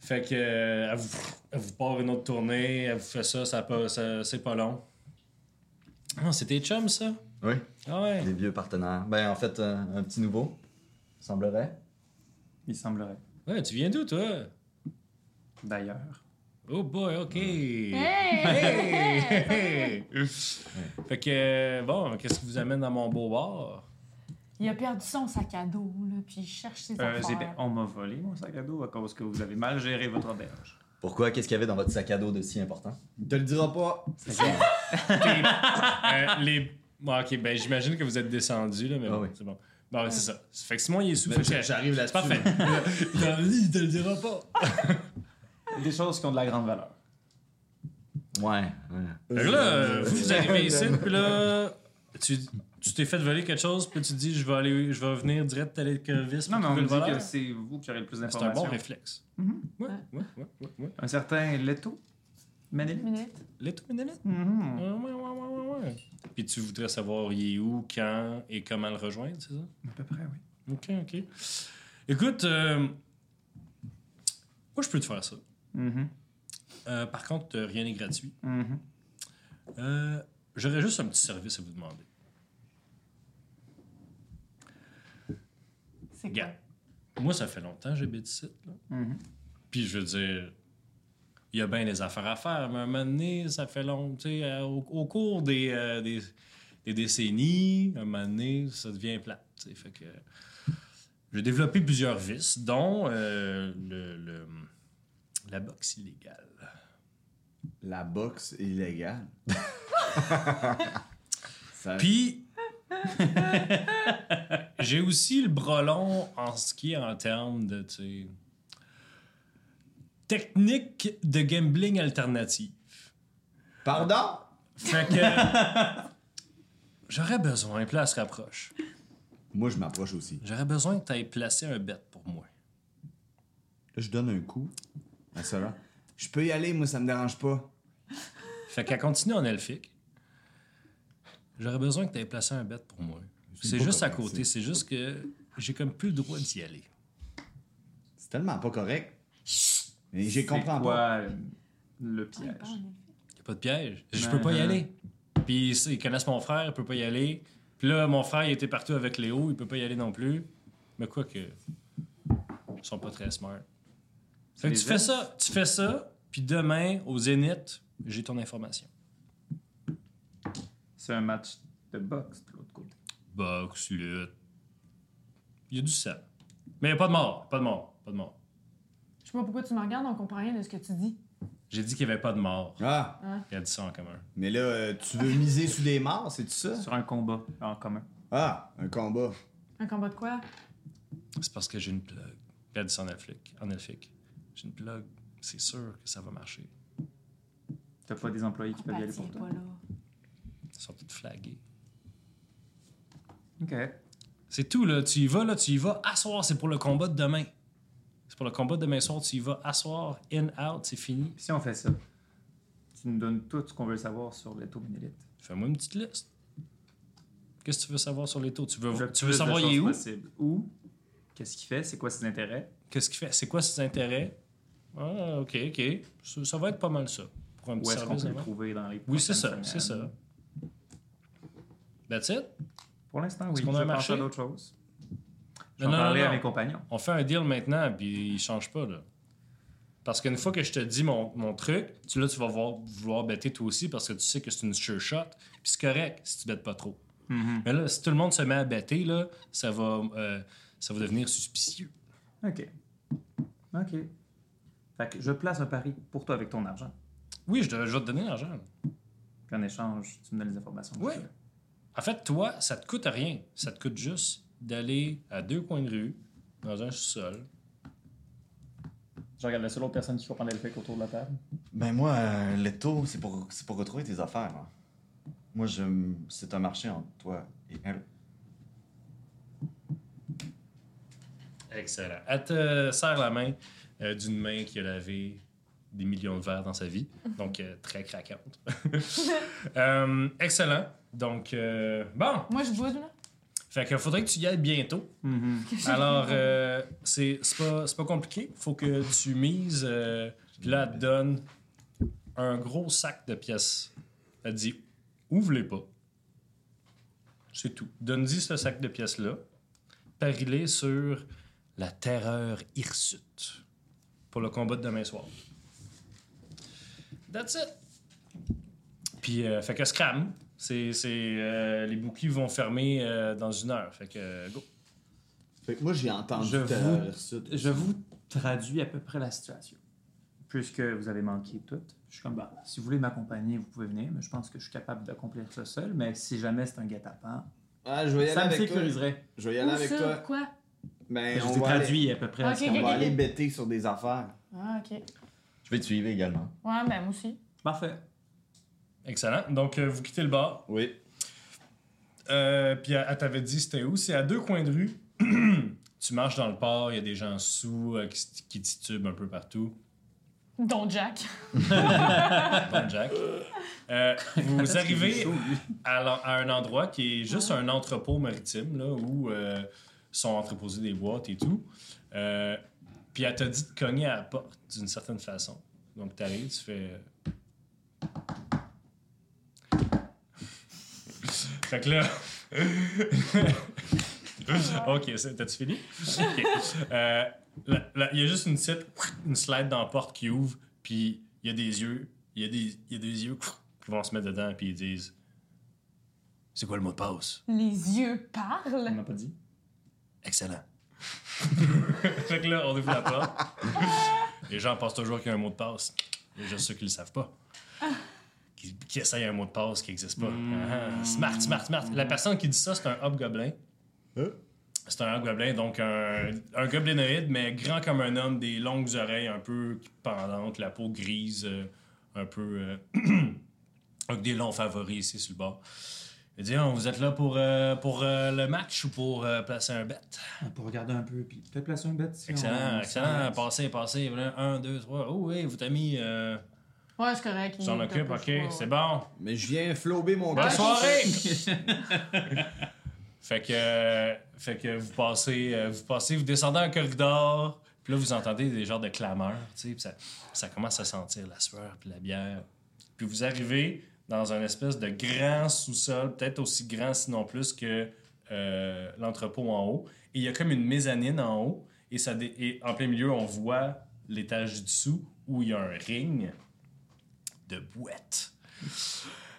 Fait que, euh, elle, vous, elle vous part une autre tournée, elle vous fait ça, ça, pas- ça- c'est pas long. Ah, c'est tes chums, ça? Oui, Ah ouais. des vieux partenaires. Ben, en fait, euh, un petit nouveau, semblerait. Il semblerait. Ouais, tu viens d'où, toi? D'ailleurs. Oh boy, OK. Hey! Hey! fait que, euh, bon, qu'est-ce qui vous amène dans mon beau bar? Il a perdu son sac à dos, là, puis il cherche ses Euh, affaires. on m'a volé mon sac à dos à cause que vous avez mal géré votre auberge. Pourquoi? Qu'est-ce qu'il y avait dans votre sac à dos de si important? Il te le dira pas. Euh, les... Bon, OK, ben j'imagine que vous êtes descendu, là, mais Ah bon, oui. c'est bon. Bon, ouais, c'est ça. Fait que Simon, il est sous. Ben, J'arrive C'est là-dessus. parfait. il a dit, il te le dira pas. Des choses qui ont de la grande valeur. Ouais, ouais. Fait que là, euh, vous, vous arrivez ici, puis là, tu tu t'es fait voler quelque chose, puis tu te dis, je vais aller, je vais venir direct à l'écovis Non, mais on me le dit que c'est vous qui aurez le plus C'est un d'informations. bon réflexe. Mhm. Ouais, ouais, ouais, ouais, ouais. Un certain Leto. L'étoile minute. Mhm. Ouais, ouais, ouais, ouais, ouais, ouais. Puis tu voudrais savoir il est où, quand et comment le rejoindre, c'est ça? À peu près, oui. OK, OK. Écoute, euh, moi, je peux te faire ça. Mhm. Euh, par contre, euh, rien n'est gratuit. Mhm. Euh, J'aurais juste un petit service à vous demander. C'est quoi? Moi, ça fait longtemps que j'habite ici. là. Mhm. Puis je veux dire, il y a bien des affaires à faire, mais à un moment donné, ça fait long. Tu sais, euh, au, au cours des, euh, des, des décennies, à un moment donné, ça devient plate. Fait que j'ai développé plusieurs vices, dont euh, le, le- la boxe illégale. La boxe illégale. Ça- Puis, j'ai aussi le brelon en ce qui est en termes de, tu sais, technique de gambling alternative. Pardon? Fait que j'aurais besoin, puis là, elle se rapproche. Moi, je m'approche aussi. J'aurais besoin que tu ailles placer un bet pour moi. Là, je donne un coup à Sarah. Je peux y aller, moi, ça me dérange pas. Fait qu'elle continue en elfique. J'aurais besoin que tu ailles placer un bet pour moi. C'est juste à côté, c'est juste que j'ai comme plus le droit d'y aller. C'est tellement pas correct. Mais j'ai comprends pas. euh, le Ah, piège? il Y a pas de piège. Je Ouais, peux pas y ouais. aller. Puis ils connaissent mon frère, il peut pas y aller. Puis là, mon frère, il était partout avec Léo, il peut pas y aller non plus. Mais quoi que. Ils sont pas très smart. Fait que tu fais ça, tu fais ça, puis demain, au Zénith, j'ai ton information. C'est un match de boxe de l'autre côté. Boxe, lutte. Il y a du sang. Mais il n'y a pas de mort. Pas de mort. Pas de mort. Je sais pas pourquoi tu me regardes, on comprend rien de ce que tu dis. J'ai dit qu'il n'y avait pas de mort. Ah, Il a dit ça en commun. mais là, euh, tu veux miser sur des morts, c'est-tu ça? Sur un combat en commun. Ah, un combat. Un combat de quoi? C'est parce que j'ai une plug. Il a dit ça en elfique. En elfique. J'ai une plug. C'est sûr que ça va marcher. T'as pas des employés qui peuvent y aller pour toi? pas là. Ils sont tous flagués. Ok. C'est tout, là. Tu y vas, là, tu y vas. Asseoir, c'est pour le combat de demain. C'est pour le combat de demain soir. Tu y vas. Asseoir, in, out, c'est fini. Si on fait ça, tu nous donnes tout ce qu'on veut savoir sur les taux Ménélite. Fais-moi une petite liste. Qu'est-ce que tu veux savoir sur les taux? Tu veux, Le tu veux savoir il est où? possible. Où? Qu'est-ce qu'il fait? C'est quoi ses intérêts? Qu'est-ce qu'il fait? C'est quoi ses intérêts? Ah, OK, OK. Ça, ça va être pas mal ça. Pour un Où petit est-ce qu'on service peut le trouver dans les Oui, c'est ça, c'est ça. That's it? Pour l'instant, Est-ce oui. qu'on a je un marché? à d'autres choses. Non, J'en non, parlais non, à non. mes compagnons. On fait un deal maintenant, puis il change pas, là. Parce qu'une fois que je te dis mon, mon truc, tu, là, tu vas voir, vouloir bêter toi aussi parce que tu sais que c'est une sure shot. Puis c'est correct si tu bêtes pas trop. Mhm. Mais là, si tout le monde se met à bêter, là, ça va, euh, ça va devenir suspicieux. OK. OK. Fait que je place un pari pour toi avec ton argent. Oui, je, te- je vais te donner l'argent. Puis en échange, tu me donnes les informations. que Oui. tu veux. En fait, toi, ça te coûte rien. Ça te coûte juste d'aller à deux coins de rue, dans un sous-sol. Je regarde la seule autre personne qui comprend l'elfique autour de la table. Ben moi, euh, le taux, c'est pour, c'est pour retrouver tes affaires. hein. Moi, je, c'est un marché entre toi et elle. Excellent. Elle te serre la main euh, d'une main qui a lavé des millions de verres dans sa vie, donc euh, très craquante. Euh, excellent. Donc, bon, Moi, je boude, là. fait que faudrait que tu y ailles bientôt. Alors, euh, c'est c'est pas, pas compliqué. Faut que tu mises. là, te donne un gros sac de pièces. Elle dit ouvre-les pas. C'est tout. Donne-y ce sac de pièces-là. Parie-les sur la terreur hirsute pour le combat de demain soir. That's it. Puis, euh, fait que Scram, c'est, c'est, euh, les boucliers vont fermer euh, dans une heure. Fait que, euh, go. Fait que moi, j'ai entendu Je vous-. Je vous traduis à peu près la situation. Puisque vous avez manqué tout, je suis comme, bah, si vous voulez m'accompagner, vous pouvez venir, mais je pense que je suis capable d'accomplir ça seul. Mais si jamais c'est un guet-apens, Ah, je vais y aller ça me toi. sécuriserait. Je vais y aller Où avec ça? toi. Quoi? Ben, Je on vous ai va aller- traduit à peu près à ce Ok, qu'on On va va. ok. aller bêter sur des affaires. Ah, OK. Je vais te suivre également. Ouais, ben, moi aussi. Parfait. Excellent. Donc, euh, vous quittez le bar. Oui. Euh, puis elle, elle t'avait dit c'était où? C'est à deux coins de rue. tu marches dans le port, il y a des gens sous euh, qui, qui titubent un peu partout. Dont Jack. Bon, Jack. Euh, vous arrivez à, un endroit qui est juste un entrepôt maritime, là, où euh, sont entreposées des boîtes et tout. Euh, puis elle t'a dit de cogner à la porte d'une certaine façon. Donc t'arrives, tu fais. fait que là. ok, t'as-tu fini? Ok. Euh, Il y a juste une petite une slide dans la porte qui ouvre, puis il y a des yeux, il y a des, il y a des yeux qui vont se mettre dedans, puis ils disent C'est quoi le mot de passe? Les yeux On parlent. m'a pas dit. Excellent. fait que là, on ouvre la porte. Les gens pensent toujours qu'il y a un mot de passe. Il y a juste ceux qui le savent pas. Qui, qui essayent un mot de passe qui n'existe pas. Ah, smart, smart, smart. La personne qui dit ça, c'est un hobgoblin. Hein? C'est un hobgoblin, donc un, un goblinoïde, mais grand comme un homme, des longues oreilles un peu pendantes, la peau grise, euh, un peu. euh, avec des longs favoris ici sur le bord. Il dit Oh, Vous êtes là pour, euh, pour euh, le match ou pour euh, placer un bet? Pour regarder un peu, puis peut-être placer un bet. si Excellent, on- excellent. Passez, passez. Voilà, un, deux, trois. Oh oui, vous t'as mis. Euh, Ouais, c'est correct. S'en occupe, ok, c'est bon. Mais je viens flober mon Bonne cash. soirée! fait que, euh, fait que vous passez, euh, vous passez, vous descendez un corridor, puis là vous entendez des genres de clameurs, tu sais, puis ça, ça commence à sentir la sueur puis la bière. Puis vous arrivez dans un espèce de grand sous-sol, peut-être aussi grand sinon plus que euh, l'entrepôt en haut. Et il y a comme une mezzanine en haut, et, ça et en plein milieu on voit l'étage du dessous où il y a un ring de bouettes.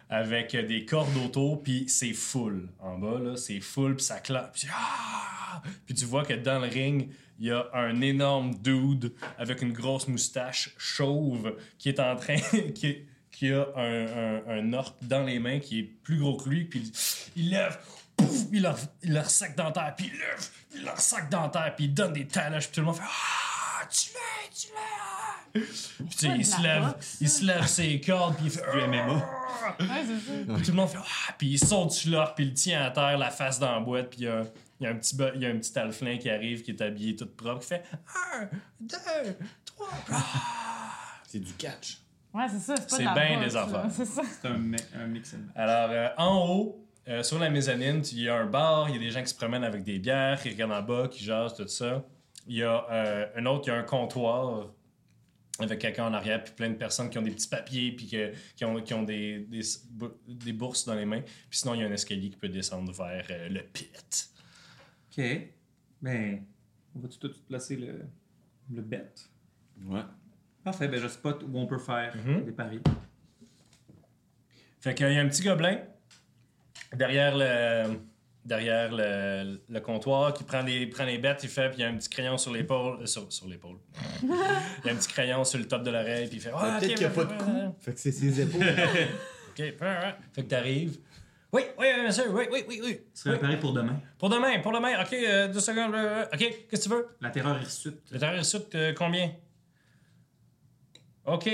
avec des cordes autour, puis c'est full. En bas, là, c'est full, puis ça claque. Puis, ah! Tu vois que dans le ring, il y a un énorme dude avec une grosse moustache chauve qui est en train... qui a un, un, un orc dans les mains qui est plus gros que lui, puis il, il lève... Pouf, il leur, il leur sac dans terre, puis il lève, il leur sac dans terre, puis il donne des taloches, puis tout le monde fait Ah, tu l'as, tu l'as! Puis tu sais, il se lève, boxe, il se lève ses cordes, puis il fait Du MMA. Ouais, c'est ça. puis tout le monde fait Ah! Puis il saute sur l'orque, puis il le tient à terre, la face dans la boîte, puis il y a, il y a un petit, il y a un petit alflin qui arrive, qui est habillé tout propre, qui fait Un, deux, trois. Ah! C'est du catch. Ouais, c'est ça. C'est pas C'est de la bien des affaires. C'est ça. C'est un, mi- un mix. Alors, euh, en haut, euh, sur la mezzanine, il y a un bar, il y a des gens qui se promènent avec des bières, qui regardent en bas, qui jasent, tout ça. Il y a euh, un autre, il y a un comptoir avec quelqu'un en arrière, puis plein de personnes qui ont des petits papiers, puis que- qui ont, qui ont des, des, des bourses dans les mains. Puis sinon, il y a un escalier qui peut descendre vers euh, le pit. OK. Ben, on va-tu tout placer le, le bet? Ouais. Parfait, ben je spot où on peut faire Mhm. des paris. Fait qu'il y a un petit gobelin derrière le, derrière le, le comptoir qui prend des, prend les bêtes, il fait, puis il y a un petit crayon sur l'épaule. euh, sur, sur l'épaule. il y a un petit crayon sur le top de l'oreille, puis il fait. Ah, Peut-être qu'il n'y a ouais, pas de ouais, coup. ouais. Fait que c'est ses épaules. Ok. Fait que t'arrives. Oui, oui, oui, monsieur, oui, oui, oui, oui. Ce serait Oui. un pari pour demain. Pour demain, pour demain. Ok, euh, deux secondes. euh, ok, qu'est-ce que tu veux? La terreur. Le terrain sud, euh, combien? Ok,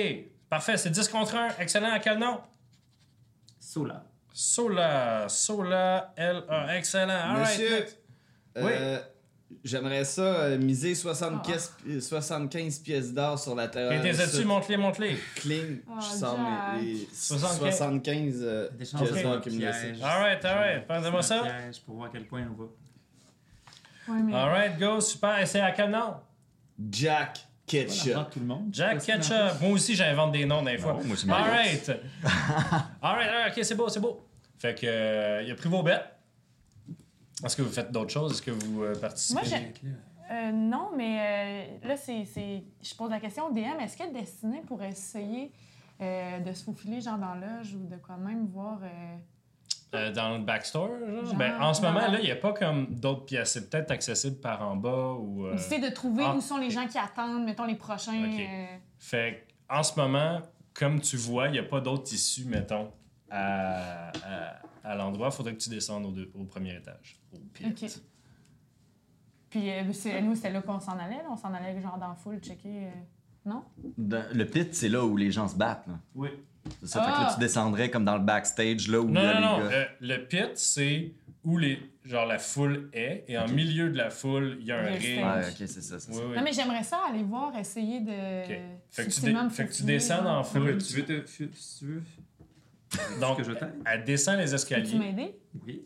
parfait, c'est 10 contre 1. Excellent, à quel nom? Sola. Sola, Sola, L-A, excellent. All right, Monsieur, next. euh, j'aimerais ça euh, miser 75, pi- 75 pièces d'or sur la terre. Ok, t'es dessus, monte-les, monte-les. Cling, Oh, je sors mes, Jack. les 75. 75 euh, pièces chances d'or qui me. All right, all right. Prends-moi ça. piège pour voir à quel point on va. Ouais, mais... All right, go, super. Et c'est à quel nom? Jack Ketchup. prendre tout le monde. Jack Ketchup. Moi aussi, j'invente des noms des fois. Non, moi, c'est All right. all right, all right, ok, c'est beau, c'est beau. Fait que, euh, il a pris vos bêtes. Est-ce que vous faites d'autres choses? Est-ce que vous euh, participez? Moi, j'ai- Euh, non, mais euh, là, c'est, c'est- je pose la question au DM. Est-ce que Destiné pourrait essayer euh, de se faufiler genre dans l'âge ou de quand même voir... euh, dans le backstore, genre? Genre, Ben, en ce moment, là, il n'y a pas comme d'autres pièces. C'est peut-être accessible par en bas ou... euh, Essayer de trouver ah. où sont les gens qui attendent, mettons les prochains... Euh, Fait en ce moment, comme tu vois, il n'y a pas d'autres tissus, mettons, à, à, à l'endroit. Il faudrait que tu descendes au, deux- au premier étage, au pit. Ok. Puis euh, c'est- nous, c'était là qu'on s'en allait. là. On s'en allait genre dans la foule, checker... euh, Non? Dans- le pit, c'est là où les gens se battent. là. Oui. C'est ça. Fait que là, Ah! tu descendrais comme dans le backstage, là où il y Non, a non, non. les gars. euh, le pit, c'est où les, genre, la foule est. Et en milieu de la foule, il y a un Le ring. Ouais, ok, c'est ça. c'est Oui, ça. oui. Non, mais j'aimerais ça aller voir, essayer de... Ok. Fait que tu, dé- fait que tu descends dans la genre. foule. Tu veux te. tu veux. Donc, que je t'aide? elle descend les escaliers. m'aider? Oui.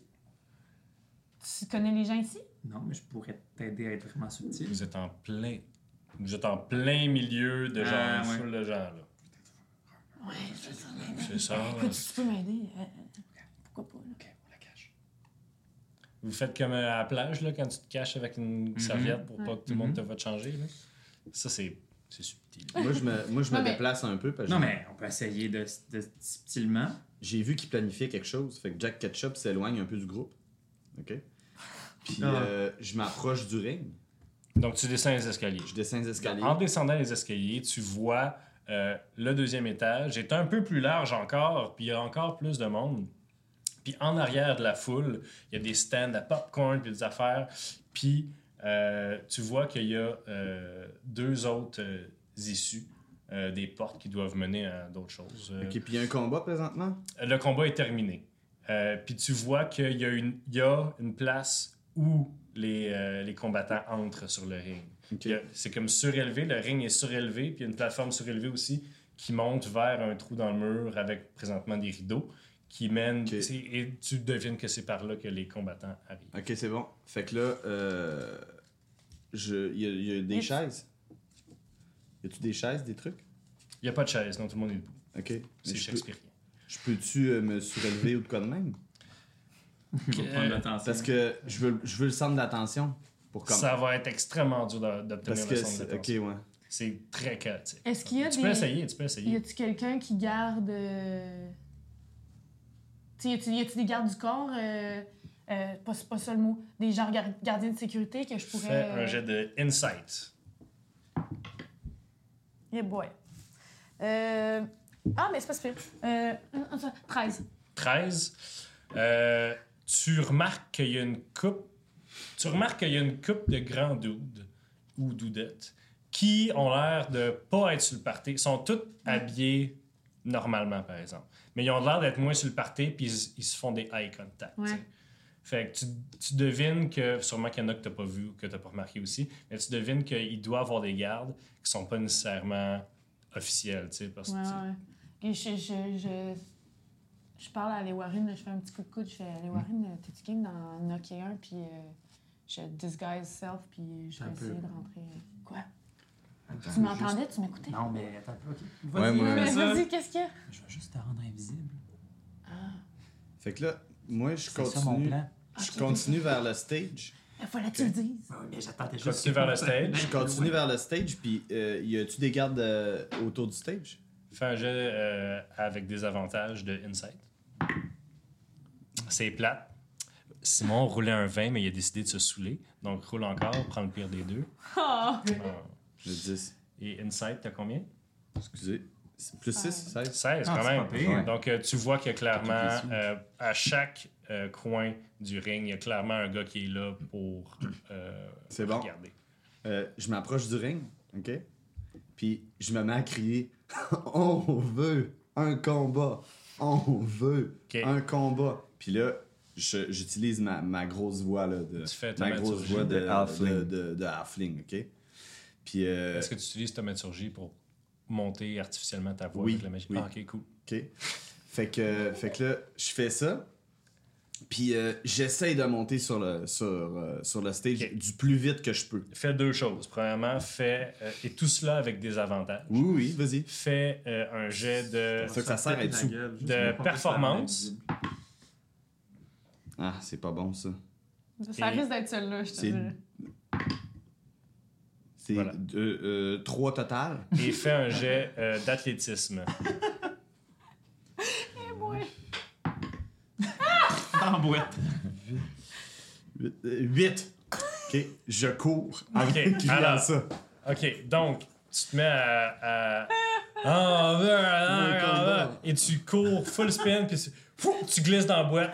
Tu connais les gens ici? Non, mais je pourrais t'aider à être vraiment subtil. Vous êtes en plein... Vous êtes en plein milieu de genre Ah, une ouais. foule de gens, là. Ouais. C'est ça. Écoute, tu peux m'aider. euh, pourquoi pas? là? on la cache. Vous faites comme à la plage, là, quand tu te caches avec une serviette pour pas que tout le monde te voit te changer. Là? Ça, c'est c'est subtil. Moi, je me, moi, je me Non, mais- déplace un peu parce que Non, mais on peut essayer de, de subtilement. j'ai vu qu'il planifiait quelque chose. Fait que Jack Ketchup s'éloigne un peu du groupe. OK? Puis Ah. euh, je m'approche du ring. Donc, tu descends les escaliers. Je descends les escaliers. En descendant les escaliers, tu vois euh, le deuxième étage est un peu plus large encore, puis il y a encore plus de monde. Puis en arrière de la foule, il y a des stands à popcorn puis des affaires. Puis euh, tu vois qu'il y a euh, deux autres issues, des portes qui doivent mener à d'autres choses. OK, puis il y a un combat présentement? le combat est terminé. Puis tu vois qu'il y, a une- il y a une place où les, les combattants entrent sur le ring. Y C'est comme surélevé, le ring est surélevé, puis il y a une plateforme surélevée aussi qui monte vers un trou dans le mur avec présentement des rideaux qui mènent. Et tu devines que c'est par là que les combattants arrivent. OK, c'est bon. Fait que là, euh, je- il y, a- y des chaises. Y a-tu des chaises, des trucs? Il n'y a pas de chaise, non, tout le monde est debout. OK. C'est je peux- shakespearien. Je peux-tu euh, me surélever ou de quoi de même? L'attention. Parce que je veux, je veux le centre d'attention. Pour comme... Ça va être extrêmement dur d'obtenir le son de ouais. C'est très chaotique. Est-ce qu'il y a Tu des... peux essayer, tu peux Y essayer. a-tu quelqu'un qui garde... euh, Tu y a-tu- y a-tu des gardes du corps, euh, euh, pas, pas ça le mot, des gens gar- gardiens de sécurité que je pourrais. Fais un jet de insight. Yeah boy. Euh, Ah, mais c'est pas super. Euh, 13. 13. Euh, tu remarques qu'il y a une coupe. Tu remarques qu'il y a une coupe de grands dudes ou doudettes qui ont l'air de pas être sur le party. Ils sont tous habillés normalement, par exemple. Mais ils ont l'air d'être moins sur le party, puis ils, ils se font des eye contact. Ouais. Fait que tu, tu devines que, sûrement qu'il y en a que tu n'as pas vu ou que tu n'as pas remarqué aussi, mais tu devines qu'il doit avoir des gardes qui sont pas nécessairement officiels, tu sais, parce que Ouais, tu- ouais. Et je, je, je, je parle à Lewarine, là, je fais un petit coup de coude, je fais Lewarine, euh, t'es-tu game d'en knocker un, puis euh, je disguise self, puis je vais peu. essayer de rentrer. Quoi? Attends, Tu m'entendais? Tu m'écoutais? Non, mais attends un peu, ok. Ouais, Vas-y, qu'est-ce qu'il y a? Je vais juste te rendre invisible. Fait que là, moi, je C'est ça mon continue. plan. Je continue vers le stage. Il fallait que tu le dises. Ouais, mais j'attends déjà. Continue vers le stage. Je continue vers le stage, puis euh, y a-tu des gardes euh, autour du stage? Fais un jet euh, avec des avantages de insight. C'est plate. Simon roulait un 20, mais il a décidé de se saouler. Donc, roule encore, prends le pire des deux. Oh! Ah. Le 10. Et insight, t'as combien? Excusez. Plus 6, 16. 16, Ah, quand même. Donc, euh, tu vois que clairement, Quelques sous. euh, à chaque euh, coin du ring, il y a clairement un gars qui est là pour euh, C'est bon. regarder. Euh, je m'approche du ring, OK? Puis je me mets à crier On veut un combat! On veut un combat! Puis là, j'utilise ma, ma grosse voix, là, de, Tu fais ta ma grosse voix de, de halfling. de, de- de halfling, OK? Puis, euh, Est-ce que tu utilises ta maturgie pour monter artificiellement ta voix Oui, avec la magie? oui. Ah, ok, cool. OK? Fait que, fait que là, je fais ça. Puis euh, j'essaye de monter sur le, sur, euh, sur le stage du plus vite que je peux. Fais deux choses. Premièrement, fais. euh, et tout cela avec des avantages. Oui, oui, vas-y. Fais euh, un jet de. Ça que ça sert à être de performance. Ah, c'est pas bon, ça. Ça Et- risque d'être celle-là, je te dirais. C'est Voilà. deux- euh, trois total? Et fais un jet euh, d'athlétisme. En boîte. Huit. OK, je cours. en OK, alors- ça. OK, donc, tu te mets à. à- Ah, ah, ah, combat. ah, et tu cours full spin, puis tu glisses dans la boîte,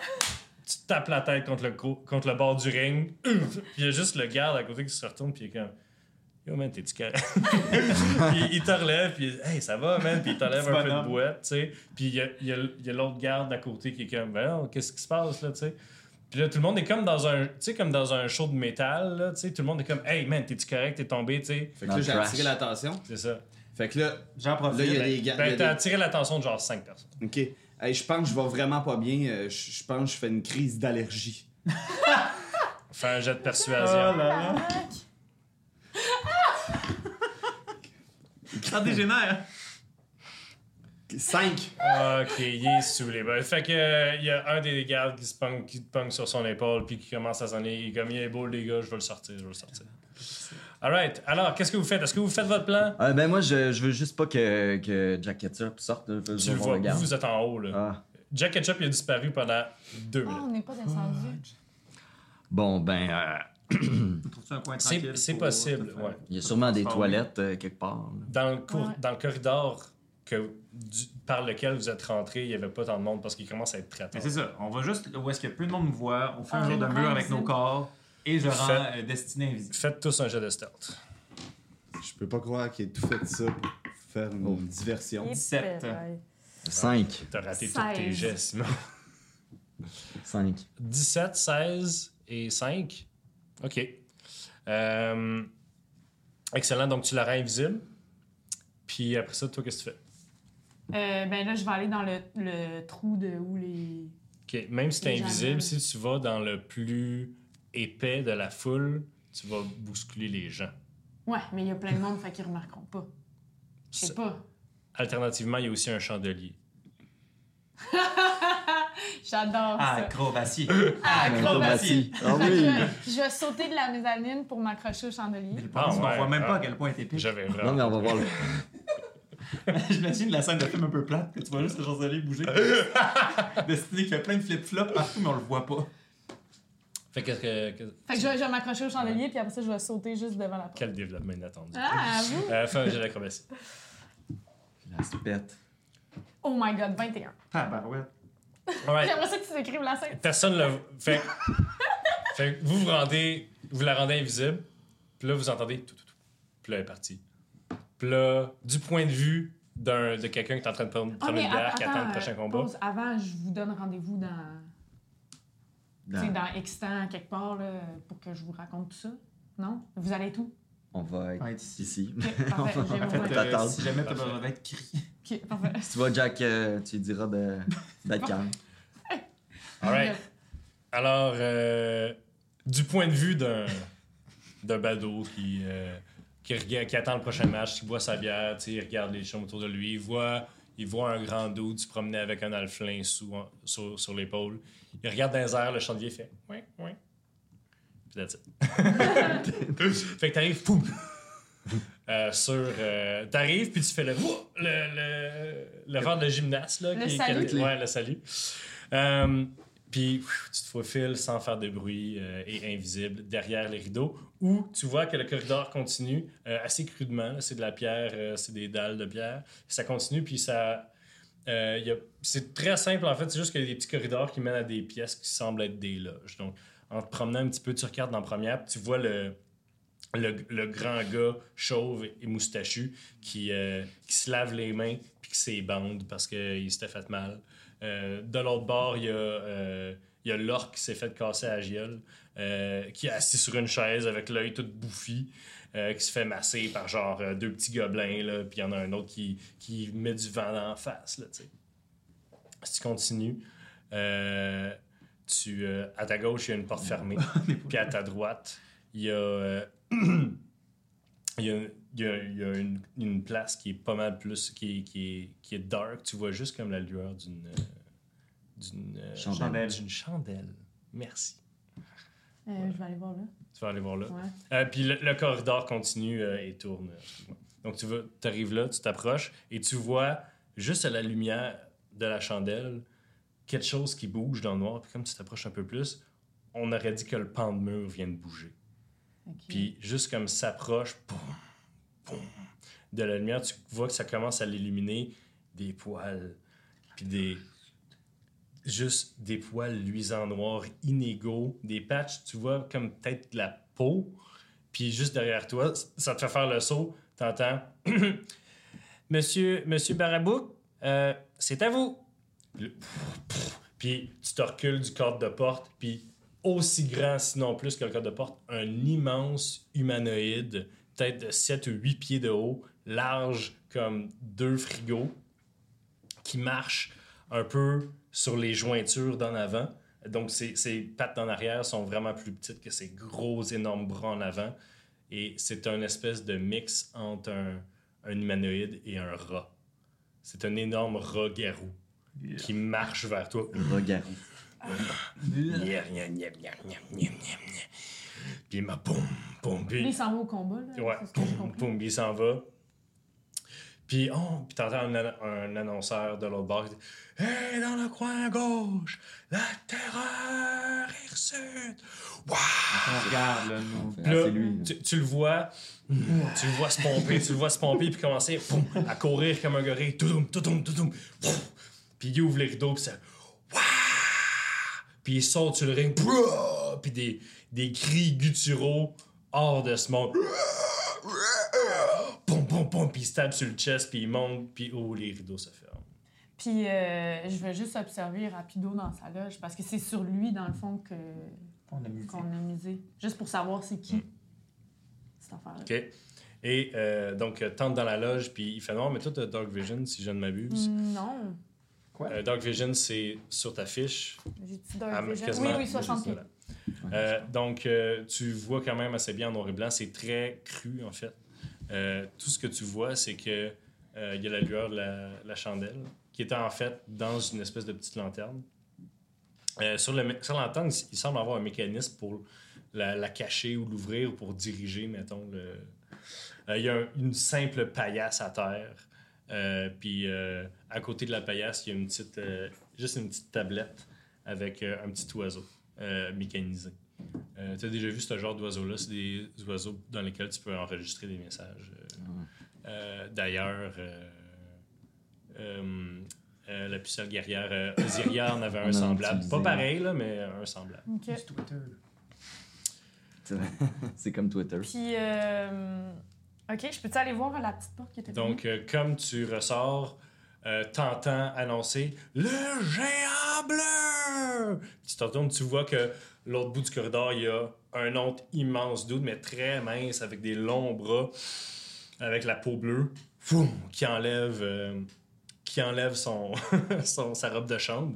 tu tapes la tête contre le, co- contre le bord du ring, puis il y a juste le garde à côté qui se retourne, puis il est comme. Yo, man, t'es-tu correct? puis il te relève, puis hey, ça va, man, puis il t'enlève un peu de boîte, tu sais. Puis il y a, y a- y a l'autre garde à côté qui est comme, ben non, qu'est-ce qui se passe, là, tu sais? Puis là, tout le monde est comme dans un, tu sais, comme dans un show de métal, là, tu sais. Tout le monde est comme, hey, man, t'es-tu correct? T'es tombé, tu sais. Fait que là, j'ai attiré l'attention. C'est ça. Fait que là, J'en là, profite. il y a des y Ben, t'as attiré l'attention de genre 5 personnes. OK. Hey, je pense que je vais vraiment pas bien. Euh, Je pense que je fais une crise d'allergie. Fais un jet de Oh persuasion. là là. Ça dégénère. 5. ok, il est saoulé. Ben, fait que euh, il y a un des gardes qui se pogne, qui te pogne sur son épaule puis qui commence à sonner. Il est comme il est beau les gars, je veux le sortir, je veux le sortir. Alright, alors qu'est-ce que vous faites? Est-ce que vous faites votre plan? Euh, ben moi, je, je veux juste pas que, que Jack Ketchup sorte. là. Tu le vois, vous, vous êtes en haut là. Ah. Jack Ketchup il a disparu pendant deux Ah, minutes. on n'est pas descendu. Bon, ben, euh, C'est- possible, faire- ouais. il y a sûrement des toilettes euh, quelque part. là. Dans le, cour- Ouais. dans le corridor que, du- par lequel vous êtes rentré, il n'y avait pas tant de monde parce qu'il commence à être très Mais tard. c'est ça. On va juste où est-ce que peu de monde nous voit. On fait Ah, un genre de mur avec nos invisible. corps et je rends Faites- euh, Destiné invisible. Faites tous un jet de stealth. Je peux pas croire qu'il ait tout fait ça pour faire une Oh. diversion. Et 17. pétaille. 5. T'as raté tous tes 16. jets, Simon. 5. 17, 16 et 5. OK. Euh, excellent. Donc, tu la rends invisible. Puis après ça, toi, qu'est-ce que tu fais? Euh, ben là, je vais aller dans le, le trou de où les. OK. Même si tu es Les invisible, si tu vas dans le plus épais de la foule, tu vas bousculer les gens. Ouais, mais il y a plein de monde, fait qu'ils remarqueront pas. Je sais pas. Alternativement, il y a aussi un chandelier. J'adore Ah, ça. Acrobatie. Acrobatie. Ah Fait oui. je, je vais sauter de la mezzanine pour m'accrocher au chandelier. Mais le Ah, ouais. voit même Ah. pas à quel point t'es épique. J'avais Non, vraiment. mais on va voir le. J'imagine la scène de film un peu plate, que tu vois juste le chancelier bouger. Destiné qu'il y a plein de flip-flops partout, mais on le voit pas. Fait que, que- que- Fait que je, vais- je vais m'accrocher au chandelier, puis après ça, je vais sauter juste devant la porte. quel développement inattendu. Ah, à vous? Euh, fais un jet d'acrobatie. La se pète. Oh my god, 21. Ah, bah ouais. Alright. J'aimerais ça que tu écrives la scène. Personne le. Fait, fait que vous vous rendez. Vous la rendez invisible. Puis là, vous entendez. Tout, tout, tout. Puis là, elle est partie. Puis là, du point de vue d'un, de quelqu'un qui est en train de prendre, prendre mais une bière, qui attends, attend le prochain euh, combat. pause. Avant, je vous donne rendez-vous dans, tu sais, Dans- dans Extant, quelque part, là, pour que je vous raconte tout ça. Non? Vous allez tout? On va être Ouais, ici. ici. Ok, parfait. En fait, euh, si jamais Parfait. besoin d'être crié. Ok, parfait. Tu vois, Jack, euh, tu lui diras de- d'être calme. Alright. Alors, euh, du point de vue d'un, d'un badaud qui, euh, qui, regarde- qui attend le prochain match, qui boit sa bière, tu il regarde les chums autour de lui, il voit, il voit un grand dos se promener avec un alflin sous, sur, sur l'épaule. Il regarde dans les airs, le chandelier fait « Oui, oui ». Puis that's it. fait que t'arrives, poum! Euh, sur. euh, t'arrives, puis tu fais le. le, le, le verre de gymnaste, là. Le qui- qui- salut. ouais, le salut. Euh, puis tu te faufiles sans faire de bruit euh, et invisible derrière les rideaux, où tu vois que le corridor continue euh, assez crudement. C'est de la pierre, euh, c'est des dalles de pierre. Ça continue, puis ça. c'est très simple en fait, c'est juste qu'il y a des petits corridors qui mènent à des pièces qui semblent être des loges. Donc, en te promenant un petit peu, tu regardes dans la première, tu vois le, grand gars chauve et moustachu qui, qui se lave les mains puis qui s'ébande parce qu'il s'était fait mal. Euh, de l'autre bord, il y a, euh, il y a l'orque qui s'est fait casser à gueule, euh, qui est assis sur une chaise avec l'œil tout bouffi, euh, qui se fait masser par genre euh, deux petits gobelins, là, puis il y en a un autre qui, qui met du vent en face. Là, si tu continues, tu, à ta gauche, il y a une porte fermée, puis à ta droite, il y a, il y a, il y a- il y a une, une place qui est pas mal plus, qui est, qui est, qui est dark. Tu vois juste comme la lueur d'une euh, d'une euh, Chandelle. d'une chandelle. Merci. Euh, Je vais aller voir là. Tu vas aller voir là. Ouais. Euh, puis le, le corridor continue euh, et tourne. Donc tu arrives là, tu t'approches et tu vois juste à la lumière de la chandelle quelque chose qui bouge dans le noir. Puis comme tu t'approches un peu plus, on aurait dit que le pan de mur vient de bouger. Ok. Puis juste comme ça s'approche, boum, de la lumière, tu vois que ça commence à l'illuminer des poils, puis des juste des poils luisants noirs inégaux, des patchs, tu vois comme peut-être de la peau, puis juste derrière toi, ça te fait faire le saut, t'entends Monsieur Monsieur Barabouk, euh, c'est à vous. Puis tu te recules du cadre de porte, puis aussi grand, sinon plus que le cadre de porte, un immense humanoïde, peut-être de 7 ou 8 pieds de haut, large comme deux frigos, qui marche un peu sur les jointures d'en avant. Donc ses, ses pattes en arrière sont vraiment plus petites que ses gros, énormes bras en avant. Et c'est un espèce de mix entre un, un humanoïde et un rat. C'est un énorme rat garou qui marche vers toi. Regarde. Puis il m'a boum, boum, Lui, il puis s'en va au combat, là. ouais, boum, boum, il s'en va. Puis oh, puis t'entends un, annon- un annonceur de l'autre bord qui dit Hey, dans le coin gauche, la terreur est reçue. Waouh! Regarde, là, nous. Puis Ah, là, c'est lui. Tu, tu le vois, tu le vois se pomper, tu le vois se pomper, puis commencer boum, à courir comme un gorille. Toudoum, toudoum, toudoum. Pouf. Puis il ouvre les rideaux, puis ça. Wouah! Puis il saute sur le ring, puis des, des cris gutturaux hors de ce monde. Pom, pom, pom, puis il se tape sur le chest, puis il monte, puis oh, les rideaux se ferment. Puis euh, je vais juste observer rapido dans sa loge parce que c'est sur lui, dans le fond, que a qu'on a misé. Juste pour savoir c'est qui. Cette affaire-là. OK? Et euh, donc, euh, tente dans la loge, puis il fait non, mais toi, t'as Dark Vision, si je ne m'abuse. Non. Quoi? Euh, Dark Vision, c'est sur ta fiche. J'ai-tu Ah, Dark Vision? quasiment- Oui, oui, 60 pieds. Euh, donc, euh, tu vois quand même assez bien en noir et blanc. C'est très cru, en fait. Euh, tout ce que tu vois, c'est que il y a la lueur de la, chandelle, qui était en fait dans une espèce de petite lanterne. Sur, le, lanterne, il, semble avoir un mécanisme pour la, cacher ou l'ouvrir ou pour diriger, mettons. Il y a un- une simple paillasse à terre puis à côté de la paillasse, il y a une petite, juste une petite tablette avec un petit oiseau euh, mécanisé. tu as déjà vu ce genre d'oiseau-là? C'est des oiseaux dans lesquels tu peux enregistrer des messages. euh. Euh, D'ailleurs, euh, euh, euh, la pucelle guerrière euh, Osiria en avait un semblable. utilisé. Pas pareil, là, mais un semblable. OK. Juste Twitter. C'est comme Twitter. Puis, euh, OK, je peux-tu aller voir la petite porte qui était Donc, euh, comme tu ressors, euh, t'entends annoncer le géant bleu. Tu te retournes, tu vois que l'autre bout du corridor, il y a un autre immense doute, mais très mince, avec des longs bras, avec la peau bleue, qui enlève, euh, qui enlève son, son- sa robe de chambre.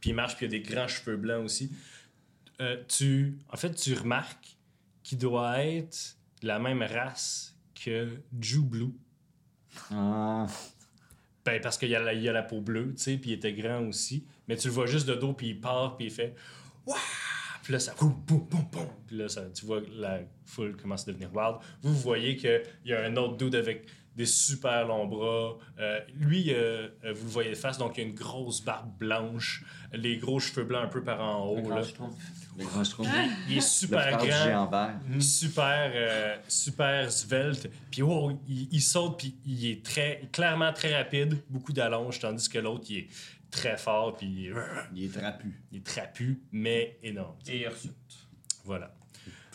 Puis il marche, puis il a des grands cheveux blancs aussi. Euh, tu, en fait, tu remarques qu'il doit être de la même race que Jew Blue. Ah, Ben, parce qu'il y, a la- il y a la peau bleue, tu sais, puis il était grand aussi. Mais tu le vois juste de dos, puis il part, puis il fait Wouah! Puis là, ça. Boum, boum, boum, boum. Puis là, ça, tu vois la foule commence à devenir wild. Vous, voyez qu'il y a un autre dude avec des super longs bras. Euh, lui, euh, euh, vous le voyez de face, donc il a une grosse barbe blanche, les gros cheveux blancs un peu par en haut. D'accord, Là. je trouve. Le grand. Il est Le super du grand. géant vert. super euh, super svelte puis wow, il, il saute puis il est très clairement très rapide beaucoup d'allonge tandis que l'autre il est très fort puis Il est trapu. il est trapu mais énorme Et Ursule. voilà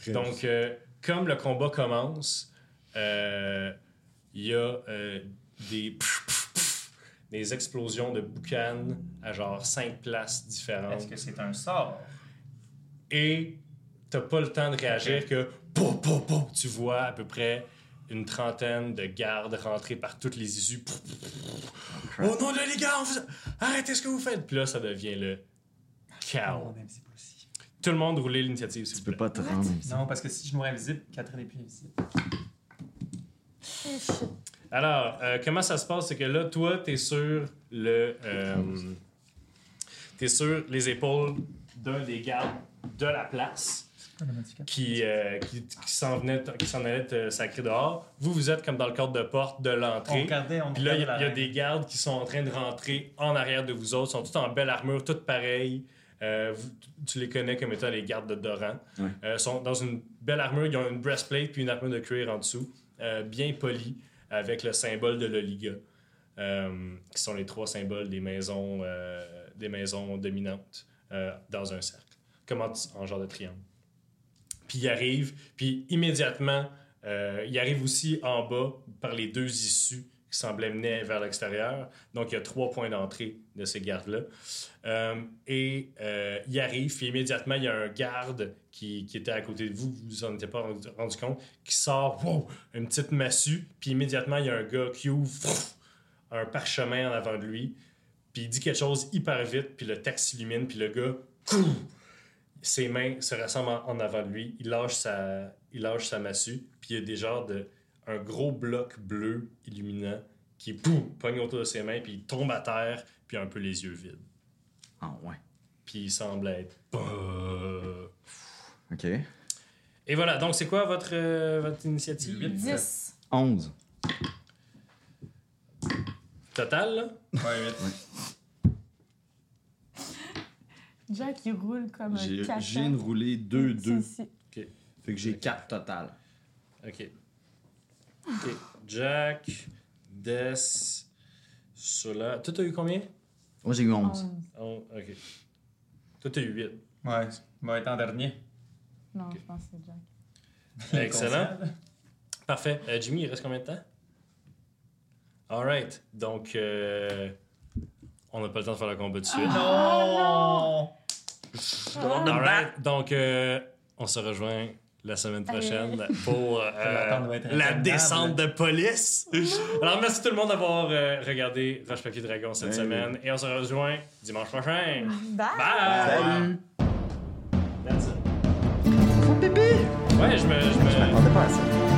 donc euh, comme le combat commence euh, il y a euh, des des explosions de boucanes à genre cinq places différentes Est-ce que c'est un sort? Et t'as pas le temps de réagir que pouf, pouf, pouf, tu vois à peu près une trentaine de gardes rentrer par toutes les issues. Au nom de les gars, on vous- arrêtez ce que vous faites. Puis là, ça devient le chaos. Tout le monde roulez l'initiative, s'il Tu vous peux plaît. pas te rendre. Non, parce que si je mourais invisible, Catherine est plus invisible. Alors, euh, comment ça se passe? C'est que là, toi, t'es sur le. euh, t'es sur les épaules d'un des gardes de la place. Qui, euh, qui, qui s'en venait, qui s'en allait te sacrer dehors. Vous, vous êtes comme dans le cadre de porte de On l'entrée. regardait, on Puis là, il y, a- des gardes qui sont en train de rentrer en arrière de vous autres. Ils sont tous en belle armure, toutes pareilles. Euh, vous- tu les connais comme étant les gardes de Doran. Ouais. Euh, sont dans une belle armure. Ils ont une breastplate puis une armure de cuir en dessous, euh, bien polie, avec le symbole de l'Oliga, euh, qui sont les trois symboles des maisons, euh, des maisons dominantes euh, dans un cercle, comme en, en genre de triangle. Puis il arrive, puis immédiatement, euh, il arrive aussi en bas par les deux issues qui semblaient mener vers l'extérieur. Donc il y a trois points d'entrée de ces gardes-là. Euh, et euh, il arrive, puis immédiatement, il y a un garde qui, était à côté de vous, vous vous en étiez pas rendu, compte, qui sort wow, une petite massue, puis immédiatement, il y a un gars qui ouvre pff, un parchemin en avant de lui, puis il dit quelque chose hyper vite, puis le texte s'illumine, puis le gars, couf, ses mains se rassemblent en, avant de lui, il lâche sa, il lâche sa massue, puis il y a des genres de un gros bloc bleu illuminant qui pouf, pogne autour de ses mains, puis il tombe à terre, puis un peu les yeux vides. Ah ouais. Puis il semble être. OK. Et voilà, donc c'est quoi votre, euh, votre initiative? Huit. 10. 11. Total, là? Ouais, huit. Jack, il roule comme un J'ai caca. je viens de rouler 2-2. Si, si. Fait que j'ai 4 total. Ok. Ok. Jack, Des, Sola. Toi, t'as eu combien? Moi, j'ai eu 11. Onze. Oh, ok. Toi, t'as eu 8. Ouais, il va être en dernier. Non, je pense que c'est Jack. Excellent. Parfait. Euh, Jimmy, il reste combien de temps? Alright. Donc, euh, on n'a pas le temps de faire le combat de suite. Non! Alright. Donc, euh, on se rejoint la semaine prochaine pour euh, la descente de police. Alors, merci tout le monde d'avoir euh, regardé Roche Papier Dragon cette Ouais. semaine et on se rejoint dimanche prochain. Bye! Bye! Salut! That's it. Ouais, je me. Je me... Je m'attendais pas à ça.